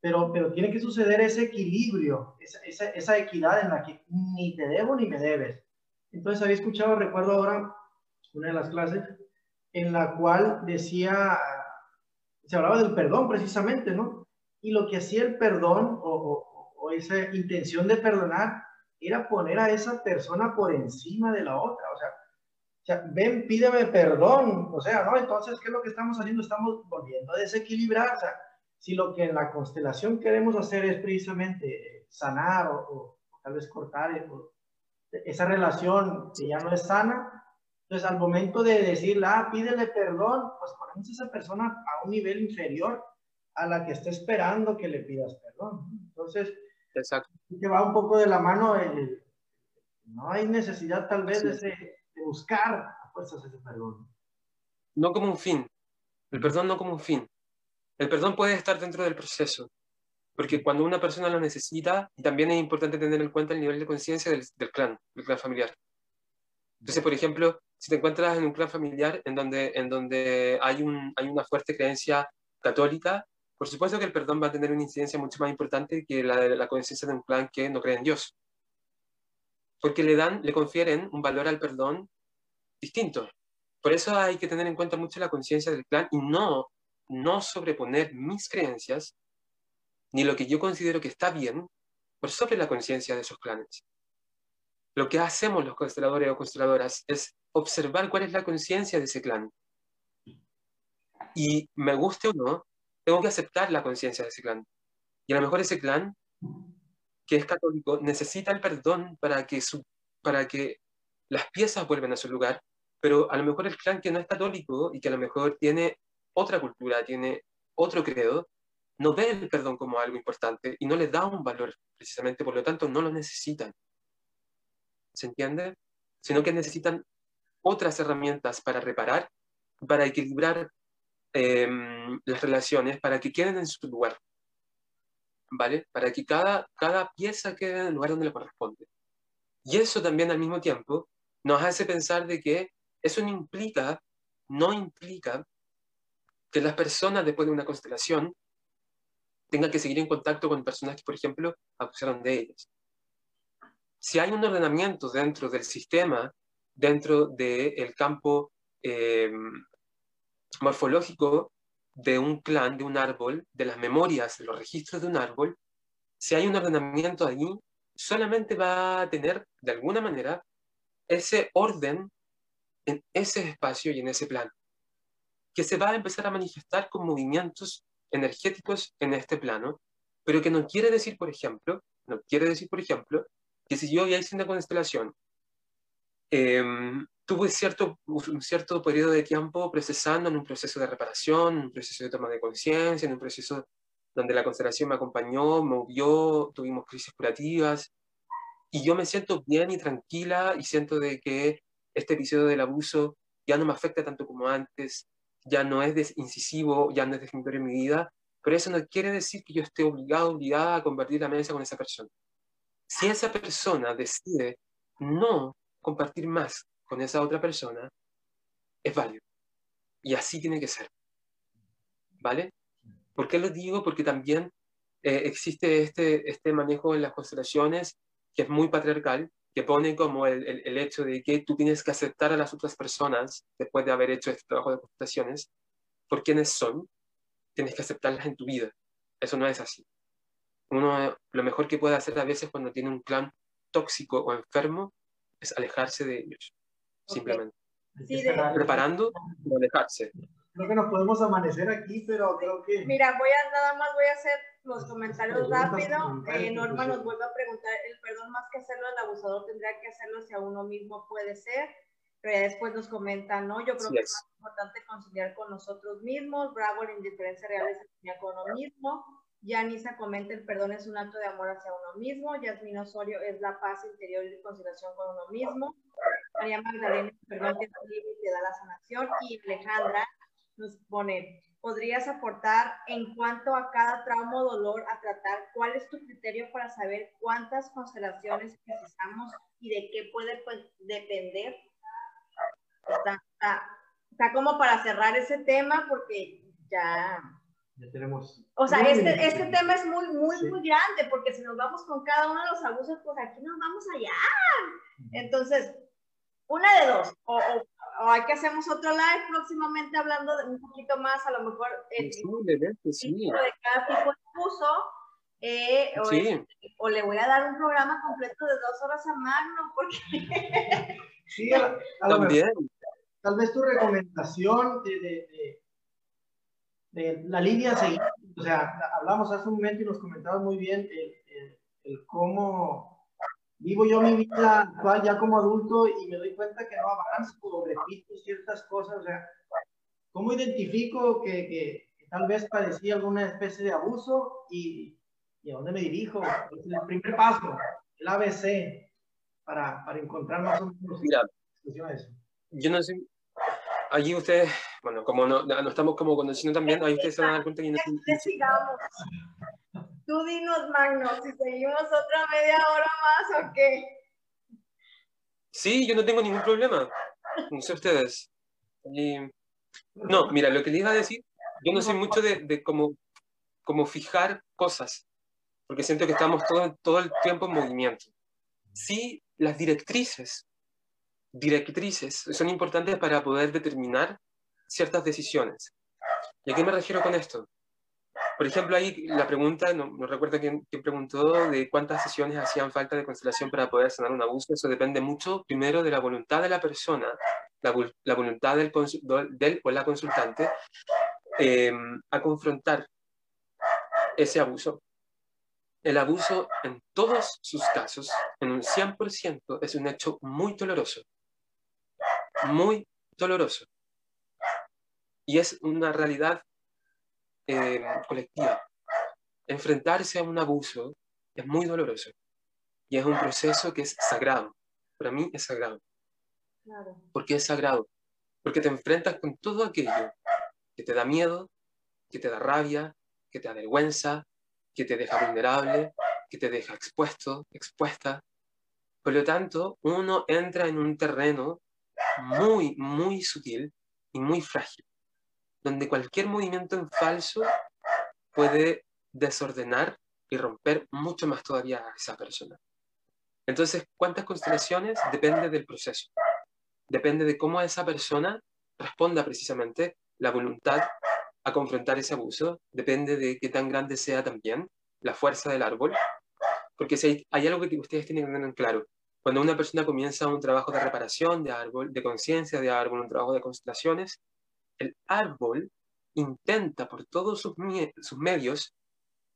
Pero, pero tiene que suceder ese equilibrio, esa, esa, esa equidad en la que ni te debo ni me debes. Entonces había escuchado, recuerdo ahora, una de las clases, en la cual decía, se hablaba del perdón precisamente, ¿no? Y lo que hacía el perdón o, o, esa intención de perdonar era poner a esa persona por encima de la otra. O sea, o sea, ven, pídeme perdón. O sea, ¿no? Entonces, ¿qué es lo que estamos haciendo? Estamos volviendo a desequilibrar. O sea, si lo que en la constelación queremos hacer es precisamente sanar o, o tal vez cortar o, esa relación que ya no es sana, entonces al momento de decirle, ah, pídele perdón, pues ponemos a esa persona a un nivel inferior a la que está esperando que le pidas perdón. Entonces, Exacto. que va un poco de la mano, el, no hay necesidad tal vez de, de, buscar a fuerzas ese perdón. No como un fin, el perdón no como un fin. El perdón puede estar dentro del proceso, porque cuando una persona lo necesita, también es importante tener en cuenta el nivel de conciencia del, del, clan, del clan familiar. Entonces, por ejemplo, si te encuentras en un clan familiar en donde, en donde hay, un, hay una fuerte creencia católica, por supuesto que el perdón va a tener una incidencia mucho más importante que la conciencia de un clan que no cree en Dios. Porque le dan, le confieren un valor al perdón distinto. Por eso hay que tener en cuenta mucho la conciencia del clan y no, no sobreponer mis creencias ni lo que yo considero que está bien por sobre la conciencia de esos clanes. Lo que hacemos los consteladores o consteladoras es observar cuál es la conciencia de ese clan. Y me guste o no, tengo que aceptar la conciencia de ese clan. Y a lo mejor ese clan, que es católico, necesita el perdón para que, su, para que las piezas vuelvan a su lugar, pero a lo mejor el clan que no es católico y que a lo mejor tiene otra cultura, tiene otro credo, no ve el perdón como algo importante y no le da un valor, precisamente, por lo tanto, no lo necesitan. ¿Se entiende? Sino que necesitan otras herramientas para reparar, para equilibrar eh, las relaciones, para que queden en su lugar. ¿Vale? Para que cada, cada pieza quede en el lugar donde le corresponde. Y eso también al mismo tiempo nos hace pensar de que eso no implica, no implica que las personas después de una constelación tengan que seguir en contacto con personas que, por ejemplo, abusaron de ellos. Si hay un ordenamiento dentro del sistema, dentro del campo eh, morfológico de un clan, de un árbol, de las memorias, de los registros de un árbol, si hay un ordenamiento ahí, solamente va a tener, de alguna manera, ese orden en ese espacio y en ese plano, que se va a empezar a manifestar con movimientos energéticos en este plano, pero que no quiere decir, por ejemplo, no quiere decir, por ejemplo, que si yo ya hice una constelación, eh, tuve cierto, un cierto periodo de tiempo procesando en un proceso de reparación, en un proceso de toma de conciencia, en un proceso donde la constelación me acompañó, me movió, tuvimos crisis curativas, y yo me siento bien y tranquila y siento de que este episodio del abuso ya no me afecta tanto como antes, ya no es incisivo, ya no es definitorio en mi vida, pero eso no quiere decir que yo esté obligado, obligada a compartir la mesa con esa persona. Si esa persona decide no compartir más con esa otra persona, es válido. Y así tiene que ser. ¿Vale? ¿Por qué lo digo? Porque también eh, existe este, este manejo en las constelaciones que es muy patriarcal, que pone como el, el, el, hecho de que tú tienes que aceptar a las otras personas después de haber hecho este trabajo de constelaciones por quienes son, tienes que aceptarlas en tu vida. Eso no es así. Uno lo mejor que puede hacer a veces cuando tiene un clan tóxico o enfermo es alejarse de ellos, simplemente. Sí, de... Preparando, pero alejarse. Creo que nos podemos amanecer aquí, pero creo que... Mira, voy a nada más voy a hacer los comentarios rápido. Eh, Norma nos vuelve a preguntar, el perdón más que hacerlo el abusador tendría que hacerlo si a uno mismo puede ser, pero ya después nos comenta, ¿no? Yo creo Sí que es. es más importante conciliar con nosotros mismos, bravo, la indiferencia real es conciliar con uno mismo. Yanisa comenta, el perdón es un acto de amor hacia uno mismo. Yasmin Osorio es la paz interior y conciliación con uno mismo. María Magdalena, perdón te da la sanación. Y Alejandra nos pone, ¿podrías aportar en cuanto a cada trauma o dolor a tratar? ¿Cuál es tu criterio para saber cuántas constelaciones precisamos y de qué puede pues, depender? Está como para cerrar ese tema porque ya... Ya tenemos... O sea, Muy este, este tema es muy, muy, Sí. muy grande, porque si nos vamos con cada uno de los abusos, pues aquí nos vamos allá. Entonces, una de dos, o, o- o hay que hacemos otro live próximamente hablando de un poquito más, a lo mejor el Posiblemente, sí. de cada tipo de abuso, eh, o, Sí, o le voy a dar un programa completo de dos horas a Magno, porque Sí, a, a lo mejor, también. tal vez tu recomendación de, de, de- de la línea seguir, o sea, hablamos hace un momento y nos comentabas muy bien el, el- el cómo vivo yo mi vida actual ya como adulto y me doy cuenta que no avanzo repito ciertas cosas, o sea, ¿cómo identifico que, que- que tal vez padecí alguna especie de abuso y, y a dónde me dirijo? El primer paso, el ABC, para, para encontrar más o menos Mira, yo no sé. Allí ustedes, bueno, como no, no estamos como conociendo también, ahí ustedes se van a dar cuenta que no que sigamos. Tú dinos, Magno, si seguimos otra media hora más o qué. Sí, yo no tengo ningún problema. No sé ustedes. Y- No, mira, lo que les iba a decir, yo no soy mucho de, de como, como fijar cosas, porque siento que estamos todo, todo el tiempo en movimiento. Sí, las directrices, directrices son importantes para poder determinar ciertas decisiones. ¿Y a qué me refiero con esto? Por ejemplo, ahí la pregunta, no, no recuerdo quién, quién preguntó de cuántas sesiones hacían falta de constelación para poder sanar un abuso. Eso depende mucho, primero, de la voluntad de la persona, la, la voluntad del, del o la consultante eh, a confrontar ese abuso. El abuso, en todos sus casos, en un 100%, es un hecho muy doloroso. Muy doloroso. Y es una realidad eh, colectiva. Enfrentarse a un abuso es muy doloroso y es un proceso que es sagrado. Para mí es sagrado. Claro. ¿Por qué es sagrado? Porque te enfrentas con todo aquello que te da miedo, que te da rabia, que te avergüenza, que te deja vulnerable, que te deja expuesto, expuesta. Por lo tanto, uno entra en un terreno muy, muy sutil y muy frágil, donde cualquier movimiento en falso puede desordenar y romper mucho más todavía a esa persona. Entonces, ¿cuántas constelaciones? Depende del proceso. Depende de cómo esa persona responda precisamente la voluntad a confrontar ese abuso. Depende de qué tan grande sea también la fuerza del árbol. Porque si hay, algo que ustedes tienen que tener en claro. Cuando una persona comienza un trabajo de reparación de árbol, de conciencia de árbol, un trabajo de constelaciones, el árbol intenta por todos sus, medios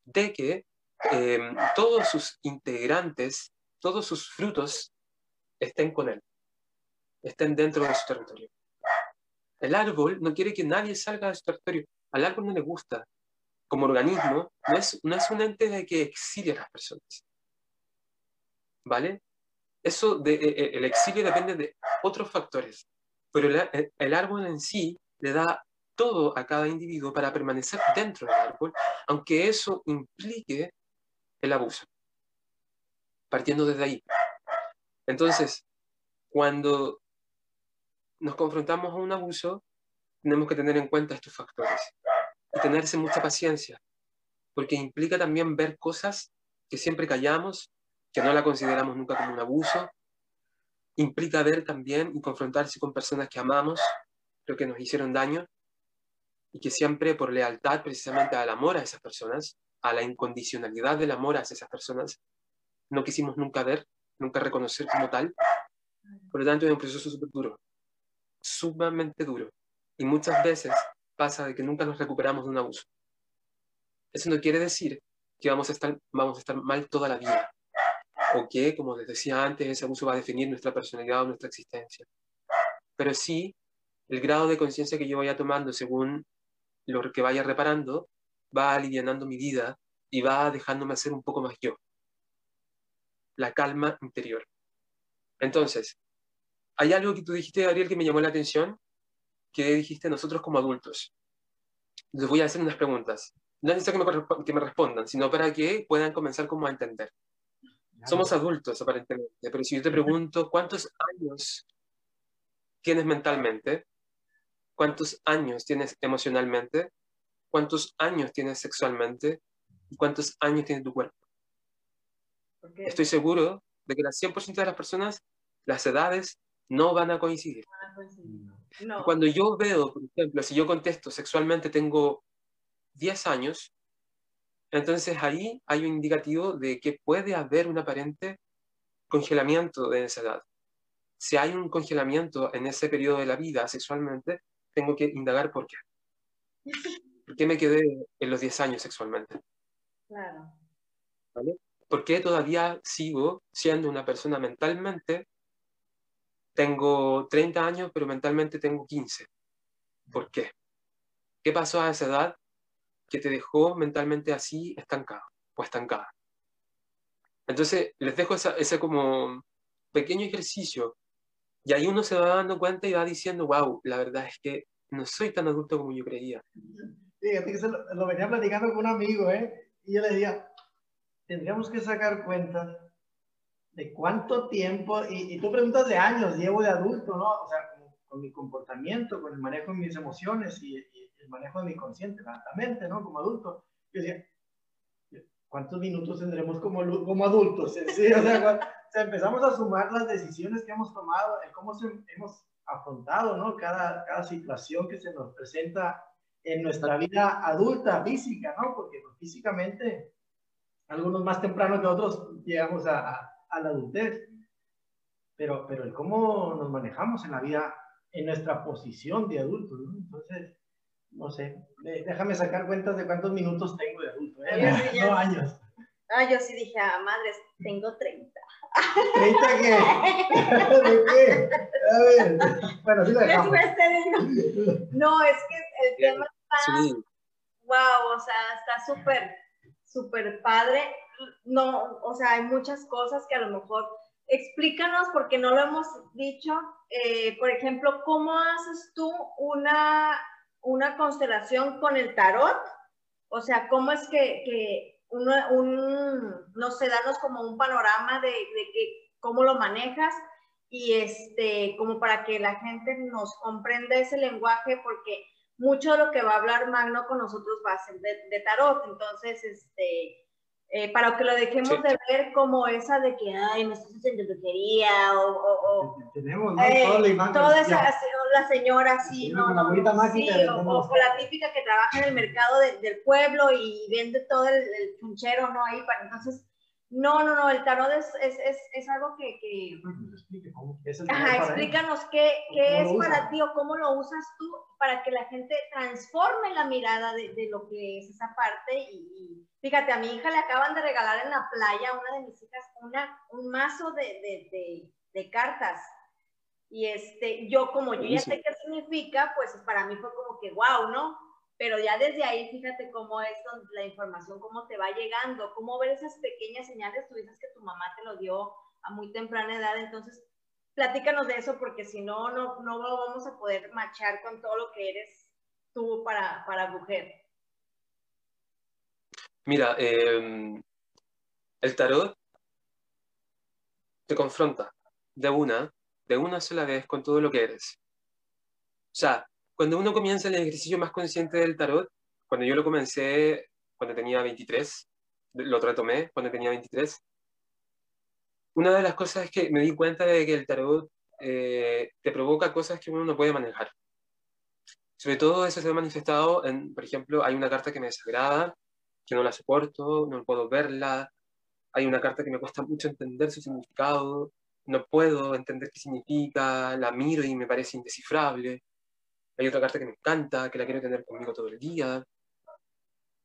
de que eh, todos sus integrantes, todos sus frutos estén con él, estén dentro de su territorio. El árbol no quiere que nadie salga de su territorio. Al árbol no le gusta. Como organismo, no es, un ente de que exilie a las personas. ¿Vale? Eso de, eh, eh, el exilio depende de otros factores, pero el, el árbol en sí le da todo a cada individuo para permanecer dentro del árbol, aunque eso implique el abuso. Partiendo desde ahí. Entonces, cuando nos confrontamos a un abuso, tenemos que tener en cuenta estos factores y tenerse mucha paciencia. porque implica también ver cosas que siempre callamos, que no la consideramos nunca como un abuso. Implica ver también y confrontarse con personas que amamos, pero que nos hicieron daño, y que siempre por lealtad precisamente al amor a esas personas, a la incondicionalidad del amor hacia esas personas, no quisimos nunca ver, nunca reconocer como tal. Por lo tanto, es un proceso súper duro, sumamente duro. Y muchas veces pasa de que nunca nos recuperamos de un abuso. Eso no quiere decir que vamos a estar, vamos a estar mal toda la vida. O que, como les decía antes, ese abuso va a definir nuestra personalidad o nuestra existencia. Pero sí, el grado de conciencia que yo vaya tomando según lo que vaya reparando, va alivianando mi vida y va dejándome ser un poco más yo. La calma interior. Entonces, hay algo que tú dijiste, Gabriel, que me llamó la atención, que dijiste nosotros como adultos. Les voy a hacer unas preguntas. No necesito que me, que me respondan, sino para que puedan comenzar como a entender. Somos adultos, aparentemente, pero si yo te pregunto cuántos años tienes mentalmente, cuántos años tienes emocionalmente, cuántos años tienes sexualmente y cuántos años tiene tu cuerpo. Estoy seguro de que el 100% de las personas, las edades no van a coincidir. Cuando yo veo, por ejemplo, si yo contesto sexualmente tengo 10 años, entonces ahí hay un indicativo de que puede haber un aparente congelamiento de esa edad. Si hay un congelamiento en ese periodo de la vida sexualmente, tengo que indagar por qué. ¿Por qué me quedé en los 10 años sexualmente? Claro. ¿Vale? ¿Por qué todavía sigo siendo una persona mentalmente? Tengo 30 años, pero mentalmente tengo 15. ¿Por qué? ¿Qué pasó a esa edad que te dejó mentalmente así estancado o estancada? Entonces, les dejo ese como pequeño ejercicio y ahí uno se va dando cuenta y va diciendo, wow, la verdad es que no soy tan adulto como yo creía. Fíjate que lo, lo, venía platicando con un amigo, ¿eh? Y yo le decía, tendríamos que sacar cuenta de cuánto tiempo, y, tú preguntas de años, llevo de adulto, ¿no? O sea, con, mi comportamiento, con el manejo de mis emociones y, el manejo de mi consciente, la mente, ¿no? Como adulto. Yo decía, ¿cuántos minutos tendremos como, como adultos? ¿Sí? O sea, empezamos a sumar las decisiones que hemos tomado, el cómo hemos afrontado ¿no? cada, cada situación que se nos presenta en nuestra vida adulta, física, ¿no? Porque pues, físicamente, algunos más temprano que otros llegamos a, a, la adultez. Pero, pero el cómo nos manejamos en la vida, en nuestra posición de adultos, ¿no? Entonces, no sé, déjame sacar cuentas de cuántos minutos tengo de adulto, ¿eh? no años. Ah, yo sí dije, ah, madres, tengo 30. ¿30 qué? ¿De qué? A ver, bueno, sí lo dejamos. No, es que el tema está, wow, o sea, está súper, súper padre. No, o sea, hay muchas cosas que a lo mejor, explícanos, porque no lo hemos dicho, eh, por ejemplo, ¿cómo haces tú una, una constelación con el tarot? O sea, ¿cómo es que, que un, no sé, darnos como un panorama de, que, cómo lo manejas y este, como para que la gente nos comprenda ese lenguaje, porque mucho de lo que va a hablar Magno con nosotros va a ser de, tarot, entonces, este, eh, para que lo dejemos de ver como esa de que, ay, me estás haciendo brujería, o, o, Tenemos, ¿no? Eh, toda, esa, la señora así, ¿no? o, la típica que trabaja en el mercado del pueblo y vende todo el, el, chunchero, ¿no? Ahí para entonces, no, no, no, el tarot es, es, es, es algo que... que... Ajá, explícanos qué, qué es para ti o cómo lo usas tú para que la gente transforme la mirada de, de lo que es esa parte. Y, fíjate, a mi hija le acaban de regalar en la playa, una de mis hijas, una, un mazo de, de, de cartas. Y este, yo como yo ya sé qué significa, pues para mí fue como que wow, ¿no? Pero ya desde ahí, fíjate cómo es la información, cómo te va llegando, cómo ver esas pequeñas señales. Tú dices que tu mamá te lo dio a muy temprana edad, entonces platícanos de eso porque si no, no, no vamos a poder machar con todo lo que eres tú para, para mujer. Mira, em, el tarot te confronta de una de una sola vez con todo lo que eres. O sea, cuando uno comienza el ejercicio más consciente del tarot, cuando yo lo comencé cuando tenía 23, lo retomé cuando tenía 23. Una de las cosas es que me di cuenta de que el tarot eh, te provoca cosas que uno no puede manejar. Sobre todo eso se ha manifestado en, por ejemplo, hay una carta que me desagrada, que no la soporto, no puedo verla. Hay una carta que me cuesta mucho entender su significado, no puedo entender qué significa, la miro y me parece indescifrable. Hay otra carta que me encanta, que la quiero tener conmigo todo el día.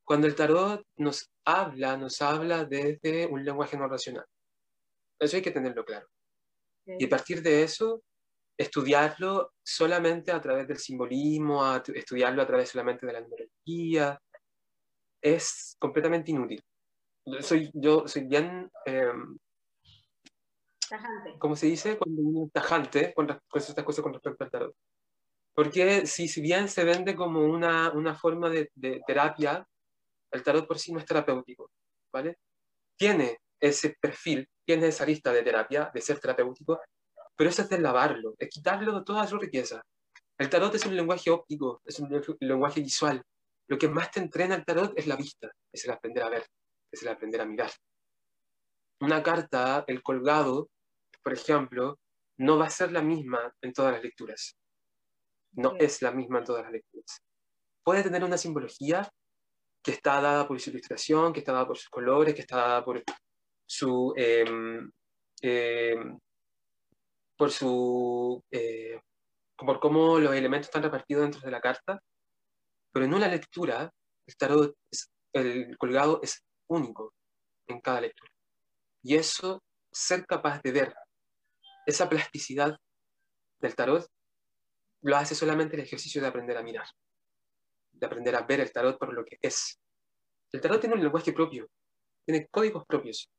Cuando el tarot nos habla, nos habla desde un lenguaje no racional. Eso hay que tenerlo claro. Y a partir de eso, estudiarlo solamente a través del simbolismo, estudiarlo a través solamente de la numerología, es completamente inútil. Soy, yo soy bien... Em, tajante. ¿Cómo se dice? Cuando uno tajante con, con estas cosas con respecto al tarot. Porque si, si bien se vende como una, una forma de, terapia, el tarot por sí no es terapéutico, ¿vale? Tiene ese perfil, tiene esa lista de terapia, de ser terapéutico, pero eso es de lavarlo, es quitarlo de toda su riqueza. El tarot es un lenguaje óptico, es un lenguaje visual. Lo que más te entrena el tarot es la vista, es el aprender a ver, es el aprender a mirar. Una carta, el colgado, por ejemplo, no va a ser la misma en todas las lecturas. No es la misma en todas las lecturas. Puede tener una simbología que está dada por su ilustración, que está dada por sus colores, que está dada por su em, em, por su eh, por cómo los elementos están repartidos dentro de la carta, pero en una lectura el tarot, el colgado es único en cada lectura. Y eso, ser capaz de ver esa plasticidad del tarot, lo hace solamente el ejercicio de aprender a mirar, de aprender a ver el tarot por lo que es. El tarot tiene un lenguaje propio, tiene códigos propios,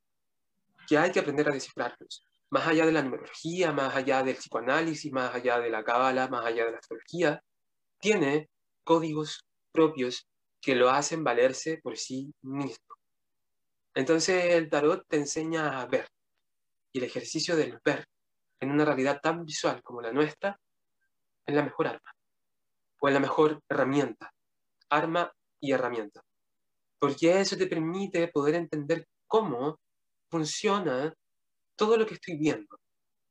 que hay que aprender a descifrarlos más allá de la numerología, más allá del psicoanálisis, más allá de la cábala, más allá de la astrología, tiene códigos propios que lo hacen valerse por sí mismo. Entonces el tarot te enseña a ver, y el ejercicio del ver en una realidad tan visual como la nuestra es la mejor arma, o es la mejor herramienta, arma y herramienta, porque eso te permite poder entender cómo funciona todo lo que estoy viendo,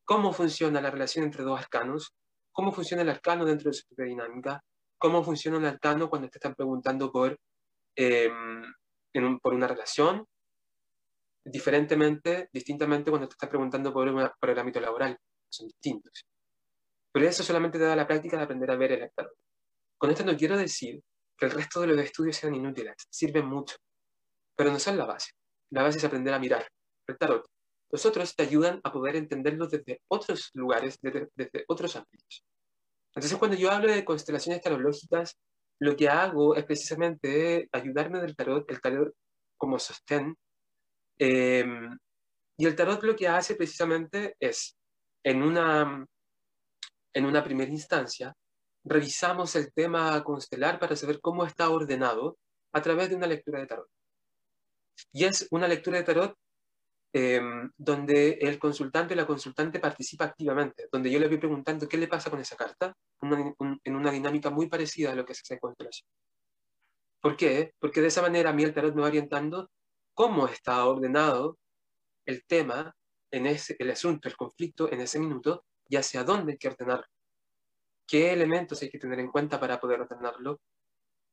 cómo funciona la relación entre dos arcanos, cómo funciona el arcano dentro de su propia dinámica, cómo funciona el arcano cuando te están preguntando por, em, por una relación, diferentemente, distintamente cuando te están preguntando por, por el ámbito laboral, son distintos. Pero eso solamente te da la práctica de aprender a ver el arcano. Con esto no quiero decir que el resto de los estudios sean inútiles, sirven mucho, pero no son la base. La base es aprender a mirar el tarot, los otros te ayudan a poder entenderlo desde otros lugares, desde, otros ámbitos. Entonces, cuando yo hablo de constelaciones tarológicas, lo que hago es precisamente ayudarme del tarot, el tarot como sostén. Em, y el tarot lo que hace precisamente es, en una, en una primera instancia, revisamos el tema constelar para saber cómo está ordenado a través de una lectura de tarot. Y es una lectura de tarot Em, donde el consultante o la consultante participa activamente, donde yo le voy preguntando qué le pasa con esa carta, en una dinámica muy parecida a lo que se hace en constelación. ¿Por qué? Porque de esa manera a mí el tarot me va orientando cómo está ordenado el tema, el asunto, el conflicto en ese minuto y hacia dónde hay que ordenarlo. ¿Qué elementos hay que tener en cuenta para poder ordenarlo?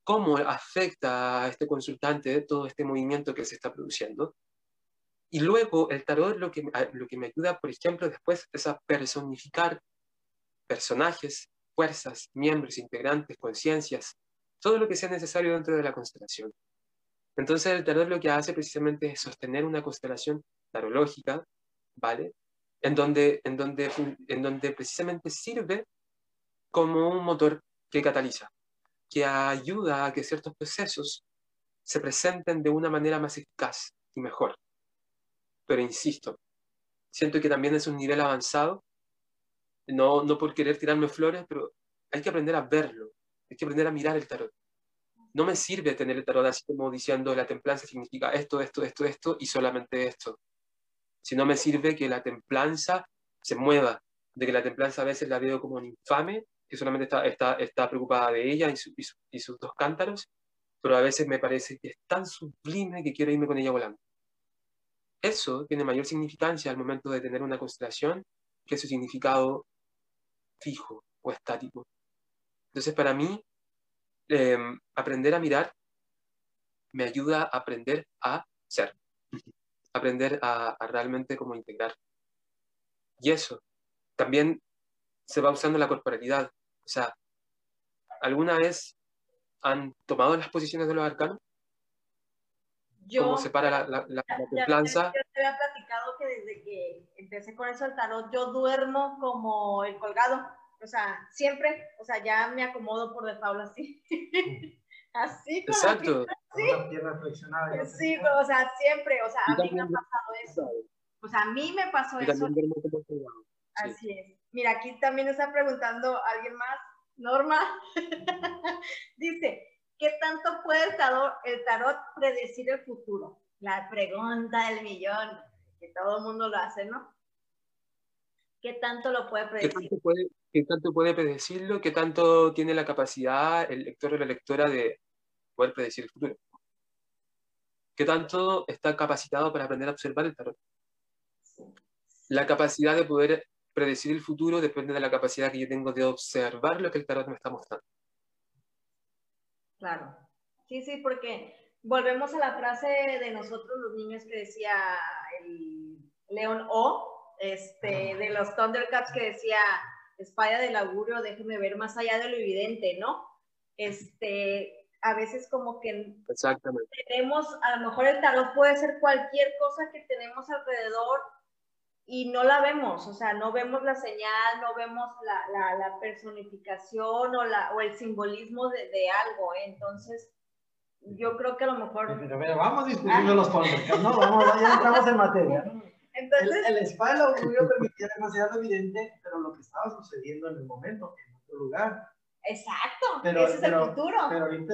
¿Cómo afecta a este consultante todo este movimiento que se está produciendo? Y luego el tarot lo que, lo que me ayuda, por ejemplo, después es a personificar personajes, fuerzas, miembros, integrantes, conciencias, todo lo que sea necesario dentro de la constelación. Entonces el tarot lo que hace precisamente es sostener una constelación tarológica, ¿vale? En donde, en donde, en donde precisamente sirve como un motor que cataliza, que ayuda a que ciertos procesos se presenten de una manera más eficaz y mejor pero insisto, siento que también es un nivel avanzado, no, no por querer tirarme flores, pero hay que aprender a verlo, hay que aprender a mirar el tarot. No me sirve tener el tarot así como diciendo la templanza significa esto, esto, esto, esto y solamente esto. Si no me sirve que la templanza se mueva, de que la templanza a veces la veo como un infame, que solamente está, está, está preocupada de ella y, y sus dos cántaros, pero a veces me parece que es tan sublime que quiero irme con ella volando. Eso tiene mayor significancia al momento de tener una constelación que su significado fijo o estático. Entonces, para mí, em, aprender a mirar me ayuda a aprender a ser, aprender a, a realmente como integrar. Y eso también se va usando la corporalidad. O sea, ¿alguna vez han tomado las posiciones de los arcanos? Yo, ¿Cómo separa la, la, la, ya, la templanza? Ya, te había platicado que desde que empecé con eso del tarot, yo duermo como el colgado. O sea, siempre, o sea, ya me acomodo por default así. así con Exacto. La pierna flexionada. Sí, o sea, siempre, o sea, a mí me ha pasado eso. O sea, a mí me pasó eso. Sí. Así es. Mira, aquí también está preguntando alguien más, Norma. Dice, ¿qué tanto puede el tarot, el tarot predecir el futuro? La pregunta del millón, que todo el mundo lo hace, ¿no? ¿Qué tanto lo puede ¿Qué predecir? tanto, puede, ¿Qué tanto puede predecirlo? ¿Qué tanto tiene la capacidad el lector o la lectora de poder predecir el futuro? ¿Qué tanto está capacitado para aprender a observar el tarot? La capacidad de poder predecir el futuro depende de la capacidad que yo tengo de observar lo que el tarot me está mostrando. Claro. Sí, sí, porque volvemos a la frase de nosotros los niños que decía el León O, este, de los Thundercats que decía, espada del augurio, déjeme ver más allá de lo evidente, ¿no? Este, a veces como que Exactamente. tenemos, a lo mejor el tarot puede ser cualquier cosa que tenemos alrededor y no la vemos, o sea, no vemos la señal, no vemos la, la, la personificación o, la, o el simbolismo de, de algo, ¿eh? entonces yo creo que a lo mejor... Pero, pero vamos discutiendo los Thundercats, ¿no? Vamos, ya entramos en materia. ¿no? Entonces, el, el spa del augurio permitía demasiado evidente, pero lo que estaba sucediendo en el momento, en otro lugar. Exacto, Pero, ese es el futuro. Pero ahorita,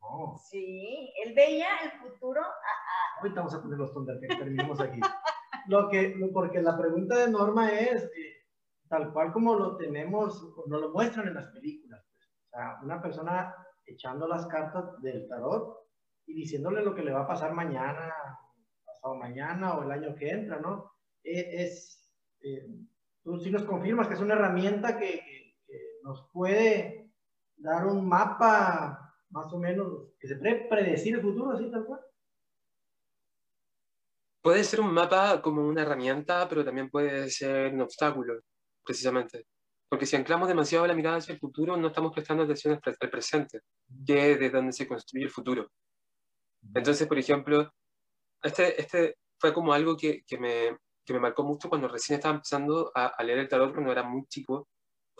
no. Sí, él veía el futuro. a- Ahorita vamos a poner los Thundercats, terminemos aquí. Lo que, porque la pregunta de Norma es, eh, tal cual como lo tenemos, nos lo muestran en las películas. pues. O sea, una persona echando las cartas del tarot y diciéndole lo que le va a pasar mañana, pasado mañana o el año que entra, ¿no? Eh, es, eh, tú sí nos confirmas que es una herramienta que nos puede dar un mapa más o menos, que se puede predecir el futuro, así tal cual. Puede ser un mapa como una herramienta, pero también puede ser un obstáculo, precisamente. Porque si anclamos demasiado la mirada hacia el futuro, no estamos prestando atención al pre- al presente, que es de donde se construye el futuro. Entonces, por ejemplo, este, este fue como algo que, que me, que me marcó mucho cuando recién estaba empezando a, a leer el tarot cuando era muy chico.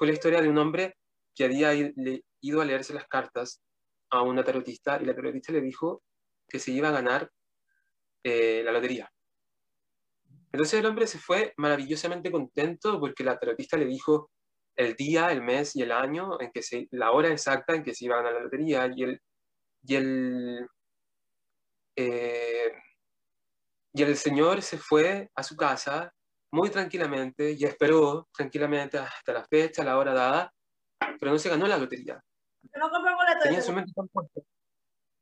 Fue la historia de un hombre que había ido a leerse las cartas a una tarotista y la tarotista le dijo que se iba a ganar eh, la lotería. Entonces el hombre se fue maravillosamente contento porque la tarotista le dijo el día, el mes y el año, en que se, la hora exacta en que se iba a ganar la lotería y el, y el, eh, y el señor se fue a su casa muy tranquilamente y esperó tranquilamente hasta la fecha, la hora dada, pero no se ganó la lotería. No Tenía su mente tan puesta,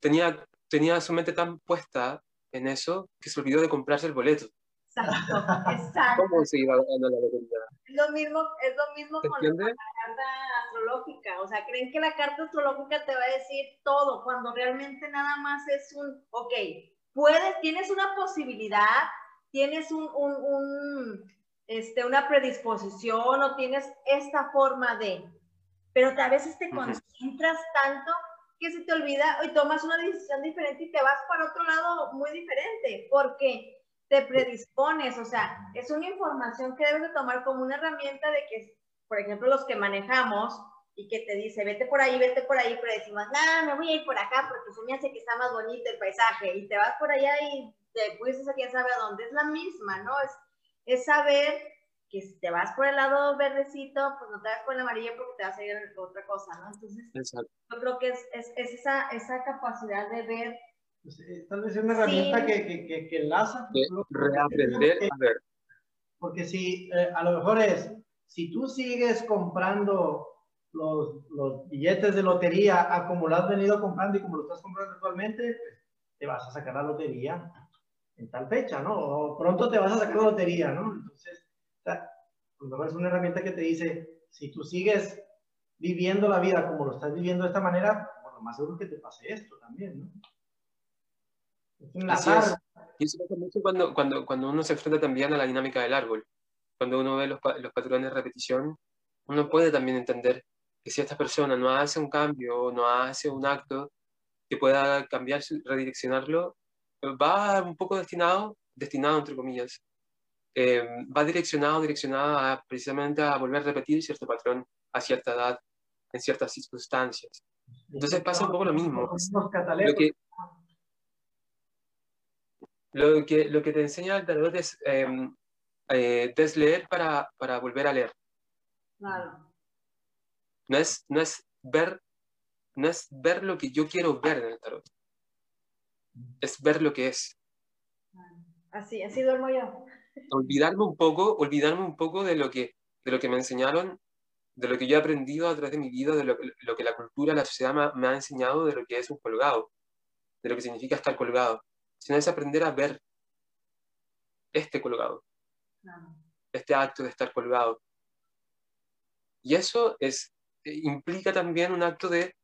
tenía, tenía su mente tan puesta en eso que se olvidó de comprarse el boleto. Exacto, exacto. ¿Cómo se iba ganar la lotería? Es lo mismo, es lo mismo ¿Se con entiende? la carta astrológica. O sea, creen que la carta astrológica te va a decir todo, cuando realmente nada más es un, ok, puedes, tienes una posibilidad, tienes un, un, un, este, una predisposición o tienes esta forma de, pero a veces te concentras tanto que se te olvida y tomas una decisión diferente y te vas para otro lado muy diferente, porque te predispones, o sea, es una información que debes de tomar como una herramienta de que, por ejemplo, los que manejamos y que te dice, vete por ahí, vete por ahí, pero decimos, no, me voy a ir por acá porque se me hace que está más bonito el paisaje, y te vas por allá y te fuiste a quién sabe a dónde, es la misma, ¿no? Es, es saber que si te vas por el lado verdecito, pues no te vas por el amarillo porque te vas a ir a otra cosa, ¿no? Entonces, Exacto. yo creo que es, es, es esa, esa capacidad de ver Pues, eh, tal vez es una herramienta Sí. que, que, que, que enlaza. De reaprender a ver. Porque si, eh, a lo mejor es, si tú sigues comprando los, los billetes de lotería a como lo has venido comprando y como lo estás comprando actualmente, pues, te vas a sacar la lotería en tal fecha, ¿no? O pronto te vas a sacar la lotería, ¿no? Entonces, mejor es una herramienta que te dice, si tú sigues viviendo la vida como lo estás viviendo de esta manera, bueno, más seguro que te pase esto también, ¿no? Es es. Y eso pasa mucho cuando, cuando, cuando uno se enfrenta también a la dinámica del árbol. Cuando uno ve los, los patrones de repetición, uno puede también entender que si esta persona no hace un cambio o no hace un acto que pueda cambiar, redireccionarlo, va un poco destinado, destinado entre comillas, eh, va direccionado, direccionado precisamente a volver a repetir cierto patrón a cierta edad, en ciertas circunstancias. Entonces pasa un poco lo mismo. Lo que, lo que, lo que te enseña el tarot es em, eh, desleer para, para volver a leer. Claro. No es, no es ver no es ver lo que yo quiero ver en el tarot. Es ver lo que es. Así, así duermo yo. Olvidarme un poco, olvidarme un poco de lo que, de lo que me enseñaron, de lo que yo he aprendido a través de mi vida, de lo, lo que la cultura, la sociedad me, ha enseñado de lo que es un colgado, de lo que significa estar colgado. Sino es aprender a ver este colgado, este acto de estar colgado. Y eso es, eh, implica también un acto de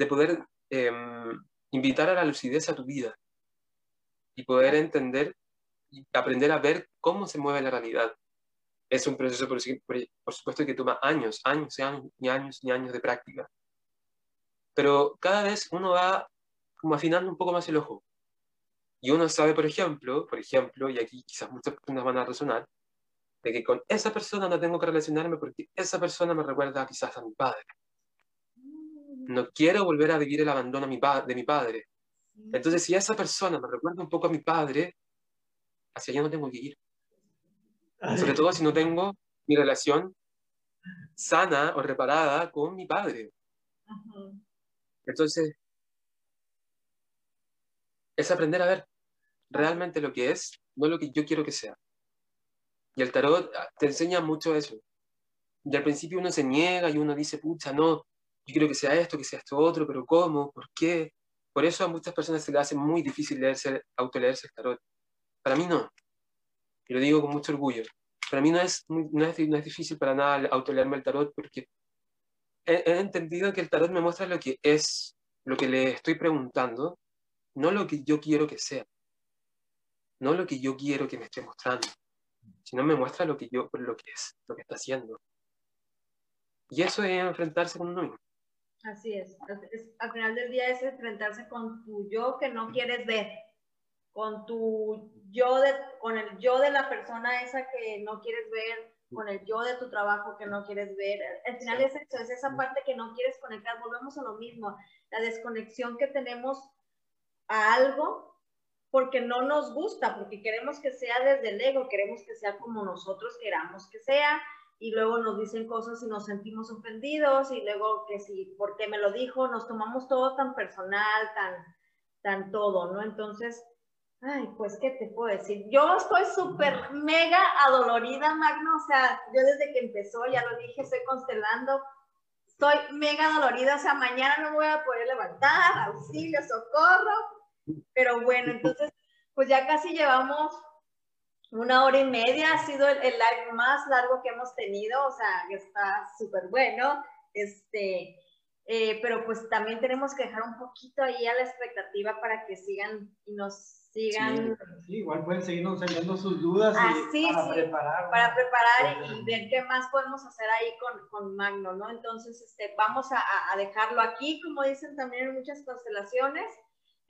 de poder em, invitar a la lucidez a tu vida y poder entender y aprender a ver cómo se mueve la realidad. Es un proceso, por, supuesto, que toma años, años y años y años años de práctica. Pero cada vez uno va como afinando un poco más el ojo. Y uno sabe, por ejemplo, por ejemplo, y aquí quizás muchas personas van a resonar, de que con esa persona no tengo que relacionarme porque esa persona me recuerda quizás a mi padre no quiero volver a vivir el abandono de mi padre. Entonces, si esa persona me recuerda un poco a mi padre, hacia allá no tengo que ir. Sobre todo si no tengo mi relación sana o reparada con mi padre. Entonces, es aprender a ver realmente lo que es, no lo que yo quiero que sea. Y el tarot ah, te enseña mucho eso. Y al principio uno se niega y uno dice, pucha, no, yo quiero que sea esto, que sea esto otro, pero ¿cómo? ¿Por qué? Por eso a muchas personas se les hace muy difícil leerse, autoleerse el tarot. Para mí no. Y lo digo con mucho orgullo. Para mí no es, no es, no es difícil para nada autoleerme el tarot porque he, he entendido que el tarot me muestra lo que es, lo que le estoy preguntando, no lo que yo quiero que sea. No lo que yo quiero que me esté mostrando, sino me muestra lo que yo, lo que es, lo que está haciendo. Y eso es enfrentarse con uno mismo. Así es. Al final del día es enfrentarse con tu yo que no quieres ver, con tu yo de, con el yo de la persona esa que no quieres ver, con el yo de tu trabajo que no quieres ver. Al final es eso, es esa parte que no quieres conectar. Volvemos a lo mismo, la desconexión que tenemos a algo porque no nos gusta, porque queremos que sea desde el ego, queremos que sea como nosotros queramos que sea, y luego nos dicen cosas y nos sentimos ofendidos y luego que si, ¿por qué me lo dijo? Nos tomamos todo tan personal, tan, tan todo, ¿no? Entonces, ay, pues, ¿qué te puedo decir? Yo estoy súper mega adolorida, Magno, o sea, yo desde que empezó, ya lo dije, estoy constelando, estoy mega dolorida, o sea, mañana no voy a poder levantar, auxilio, socorro, pero bueno, entonces, pues ya casi llevamos una hora y media ha sido el, live más largo que hemos tenido, o sea, está súper bueno. Este, eh, pero pues también tenemos que dejar un poquito ahí a la expectativa para que sigan y nos sigan. Sí, igual pueden seguirnos enviando sus dudas y ah, para preparar. Para preparar y, ver qué más podemos hacer ahí con, con Magno, ¿no? Entonces, este, vamos a, a dejarlo aquí, como dicen también en muchas constelaciones.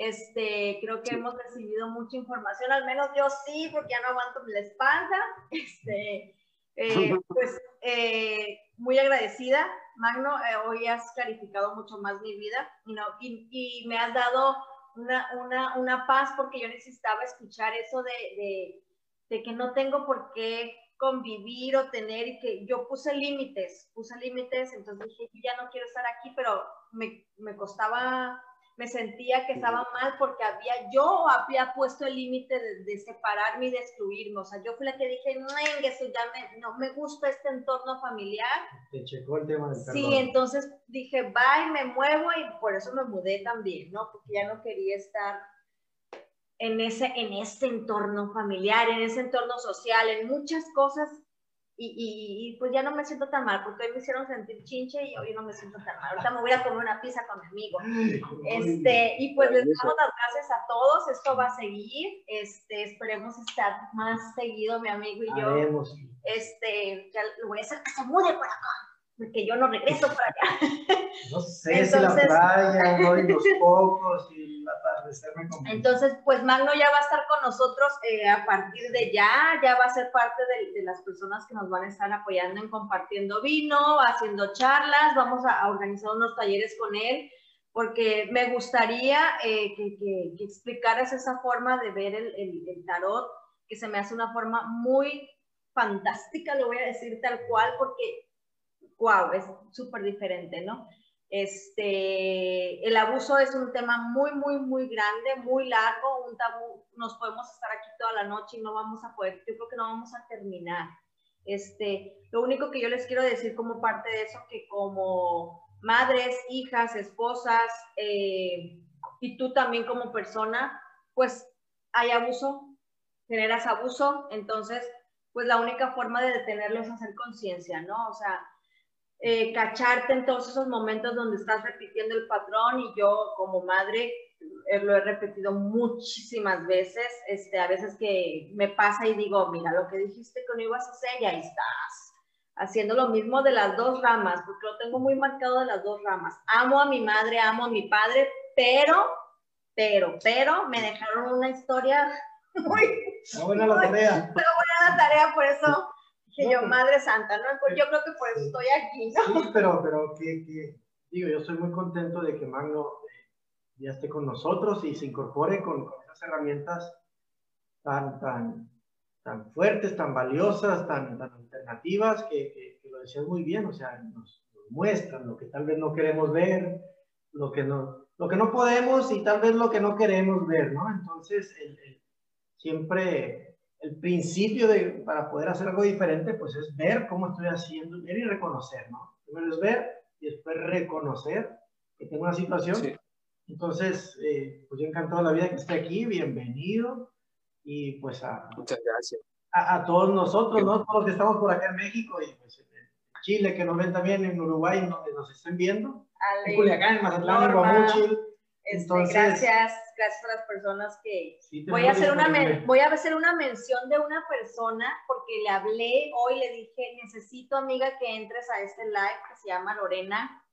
Este, creo que hemos recibido mucha información, al menos yo sí, porque ya no aguanto la espalda. Este, eh, pues eh, muy agradecida, Magno, eh, hoy has clarificado mucho más mi vida y, no, y, y me has dado una, una, una, paz porque yo necesitaba escuchar eso de, de, de que no tengo por qué convivir o tener y que yo puse límites, puse límites, entonces dije, yo ya no quiero estar aquí, pero me, me costaba me sentía que estaba mal porque había, yo había puesto el límite de, separarme y destruirme. O sea, yo fui la que dije, no, eso ya me, no me gusta este entorno familiar. Te checó el tema del Sí, entonces dije, bye, me muevo y por eso me mudé también, ¿no? Porque ya no quería estar en ese, en ese entorno familiar, en ese entorno social, en muchas cosas y, pues ya no me siento tan mal, porque hoy me hicieron sentir chinche y hoy no me siento tan mal. Ahorita me voy a comer una pizza con mi amigo. Este, y pues les damos las gracias a todos, esto va a seguir, este, esperemos estar más seguido mi amigo y yo. Este, ya lo voy a hacer que se mude por acá, porque yo no regreso para allá. No sé si la playa, no, y los pocos, y entonces, pues Magno ya va a estar con nosotros eh, a partir de ya, ya va a ser parte de, las personas que nos van a estar apoyando en compartiendo vino, haciendo charlas, vamos a, organizar unos talleres con él, porque me gustaría eh, que, que, explicaras esa forma de ver el, el tarot, que se me hace una forma muy fantástica, lo voy a decir tal cual, porque, wow, es súper diferente, ¿no? Este, el abuso es un tema muy, muy, muy grande, muy largo, un tabú, nos podemos estar aquí toda la noche y no vamos a poder, yo creo que no vamos a terminar. Este, lo único que yo les quiero decir como parte de eso, que como madres, hijas, esposas, eh, y tú también como persona, pues hay abuso, generas abuso, entonces, pues la única forma de detenerlo es hacer conciencia, ¿no? O sea, eh, cacharte en todos esos momentos donde estás repitiendo el patrón y yo como madre eh, lo he repetido muchísimas veces, este, a veces que me pasa y digo, mira, lo que dijiste que no ibas a hacer, y ahí estás, haciendo lo mismo de las dos ramas, porque lo tengo muy marcado de las dos ramas. Amo a mi madre, amo a mi padre, pero, pero, pero, me dejaron una historia muy... buena la tarea. Muy buena la tarea, por eso que yo, Madre Santa, ¿no? Pues yo creo que por eso estoy aquí, ¿no? Sí, pero, pero que, que, digo, yo estoy muy contento de que Magno eh, ya esté con nosotros y se incorpore con, con esas herramientas tan, tan, tan fuertes, tan valiosas, tan, tan alternativas, que, que, lo decías muy bien, o sea, nos, muestran lo que tal vez no queremos ver, lo que no, lo que no podemos y tal vez lo que no queremos ver, ¿no? Entonces, el, el, siempre el principio de, para poder hacer algo diferente, pues es ver cómo estoy haciendo, ver y reconocer, ¿no? Primero es ver y después reconocer que tengo una situación. Entonces, eh, pues yo encantado de la vida que esté aquí, bienvenido. Y pues a... Muchas gracias. A, todos nosotros, ¿no? Todos los que estamos por acá en México y pues en Chile, que nos ven también en Uruguay, donde nos estén viendo. en Culiacán, en Mazatlán, en Guamuchil. Este, gracias, gracias a las personas que voy a hacer una voy a hacer una mención de una persona porque le hablé hoy le dije necesito amiga que entres a este live que se llama Lorena.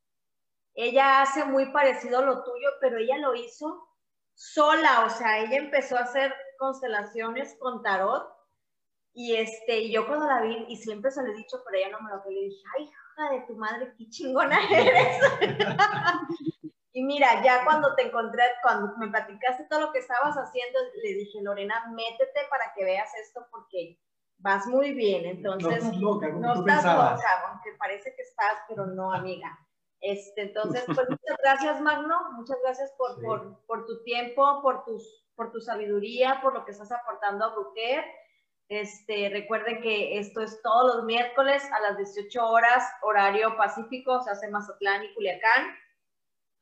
Ella hace muy parecido a lo tuyo, pero ella lo hizo sola, o sea, ella empezó a hacer constelaciones con tarot y este, y yo cuando la vi y siempre se lo he dicho, pero ella no me lo que le dije, ay, hija de tu madre, qué chingona eres. Y mira, ya cuando te encontré, cuando me platicaste todo lo que estabas haciendo, le dije, Lorena, métete para que veas esto porque vas muy bien. Entonces, no estás loca, no estás loca, aunque parece que estás, pero no, amiga. Este, entonces, pues muchas gracias, Magno. Muchas gracias por, por, por, tu tiempo, por, tus, por tu sabiduría, por lo que estás aportando a Bruquer. Este, recuerden que esto es todos los miércoles a las 18 horas, horario pacífico, se hace Mazatlán y Culiacán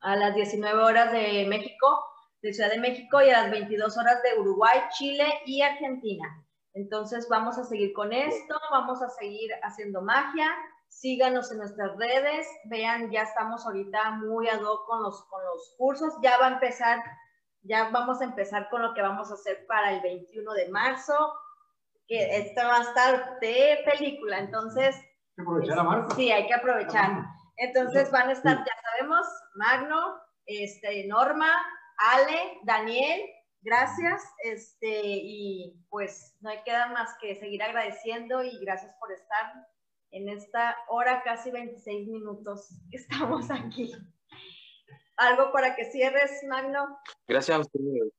a las 19 horas de México, de Ciudad de México y a las 22 horas de Uruguay, Chile y Argentina. Entonces vamos a seguir con esto, vamos a seguir haciendo magia. Síganos en nuestras redes, vean, ya estamos ahorita muy ad hoc con los, con los cursos, ya va a empezar, ya vamos a empezar con lo que vamos a hacer para el 21 de marzo, que esto va a estar de película, entonces... Hay que aprovechar a marzo. Sí, hay que aprovechar. Entonces van a estar, ya sabemos, Magno, este, Norma, Ale, Daniel, gracias. Este, y pues no hay queda más que seguir agradeciendo y gracias por estar en esta hora, casi 26 minutos que estamos aquí. ¿Algo para que cierres, Magno? Gracias a ustedes.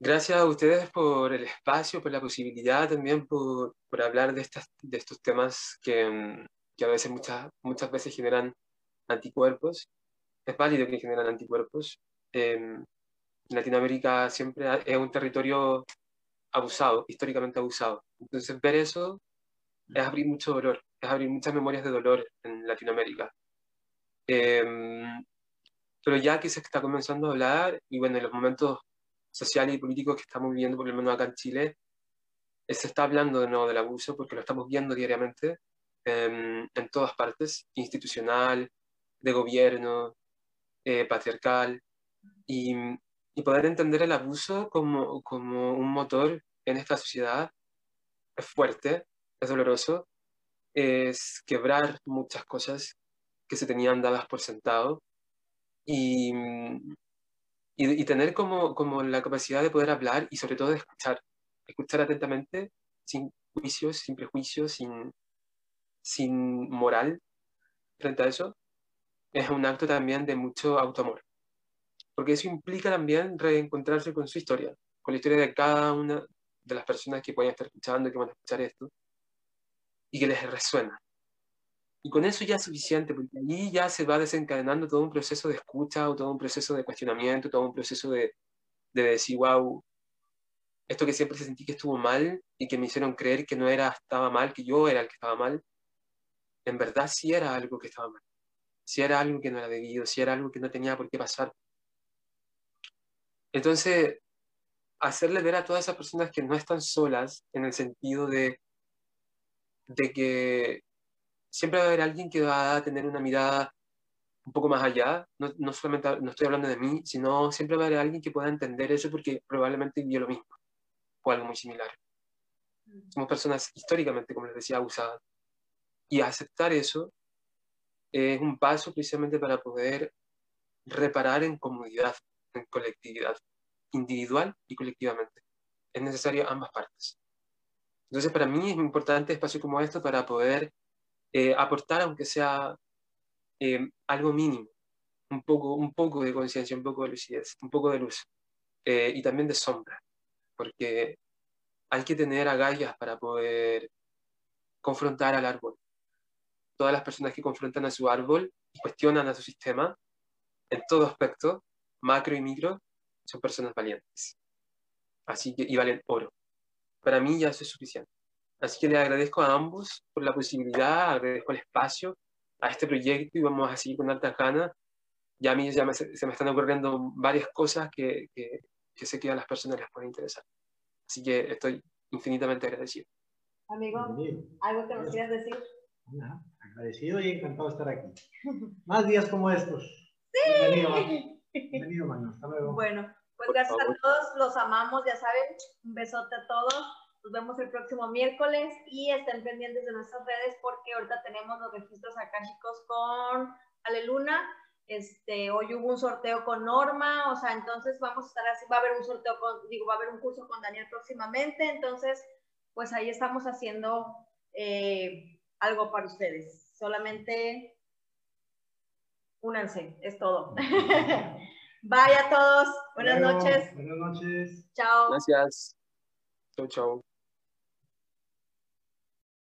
Gracias a ustedes por el espacio, por la posibilidad también, por, por hablar de, estas, de estos temas que, que a veces muchas, muchas veces generan anticuerpos. es válido que generan anticuerpos. en Latinoamérica siempre es un territorio abusado, históricamente abusado. Entonces ver eso es abrir mucho dolor, es abrir muchas memorias de dolor en Latinoamérica. Em, pero ya que se está comenzando a hablar, y bueno, en los momentos sociales y políticos que estamos viviendo, por lo menos acá en Chile, eh, se está hablando de nuevo del abuso porque lo estamos viendo diariamente em, en todas partes, institucional, de gobierno, eh, patriarcal, y, y, poder entender el abuso como, como un motor en esta sociedad es fuerte, es doloroso, es quebrar muchas cosas que se tenían dadas por sentado y, y, tener como, como la capacidad de poder hablar y sobre todo de escuchar, escuchar atentamente, sin juicios, sin prejuicios, sin, sin moral frente a eso, es un acto también de mucho autoamor. Porque eso implica también reencontrarse con su historia, con la historia de cada una de las personas que pueden estar escuchando, que van a escuchar esto, y que les resuena. Y con eso ya es suficiente, porque allí ya se va desencadenando todo un proceso de escucha, o todo un proceso de cuestionamiento, todo un proceso de, de decir, wow, esto que siempre sentí que estuvo mal y que me hicieron creer que no era, estaba mal, que yo era el que estaba mal, en verdad sí era algo que estaba mal, sí era algo que no era debido, sí era algo que no tenía por qué pasar. Entonces, hacerle ver a todas esas personas que no están solas en el sentido de, de que siempre va a haber alguien que va a tener una mirada un poco más allá, no, no, solamente no estoy hablando de mí, sino siempre va a haber alguien que pueda entender eso porque probablemente vivió lo mismo o algo muy similar. Mm. Somos personas históricamente, como les decía, abusadas. Y aceptar eso es un paso precisamente para poder reparar en comunidad, en colectividad, individual y colectivamente. Es necesario ambas partes. Entonces, para mí es importante espacio como esto para poder eh, aportar, aunque sea eh, algo mínimo, un poco, un poco de conciencia, un poco de lucidez, un poco de luz eh, y también de sombra, porque hay que tener agallas para poder confrontar al árbol. Todas las personas que confrontan a su árbol y cuestionan a su sistema, en todo aspecto, macro y micro, son personas valientes. Así que, y valen oro. Para mí ya eso es suficiente. Así que le agradezco a ambos por la posibilidad, agradezco el espacio a este proyecto y vamos a seguir con altas ganas. Ya a mí ya se me están ocurriendo varias cosas que, que, que sé que a las personas les pueden interesar. Así que estoy infinitamente agradecido. Amigo, ¿algo que nos quieras decir? Agradecido y encantado de estar aquí. Más días como estos. Sí. Bienvenido, Bienvenido Manu. Hasta luego. Bueno, pues gracias a todos, los amamos, ya saben. Un besote a todos. Nos vemos el próximo miércoles y estén pendientes de nuestras redes porque ahorita tenemos los registros chicos con Aleluna. Este, hoy hubo un sorteo con Norma, o sea, entonces vamos a estar así, va a haber un sorteo con, digo, va a haber un curso con Daniel próximamente, entonces, pues ahí estamos haciendo eh, algo para ustedes. Solamente únanse, es todo. Bye a todos, buenas noches. Buenas noches. Chao. Gracias. Chao, chao.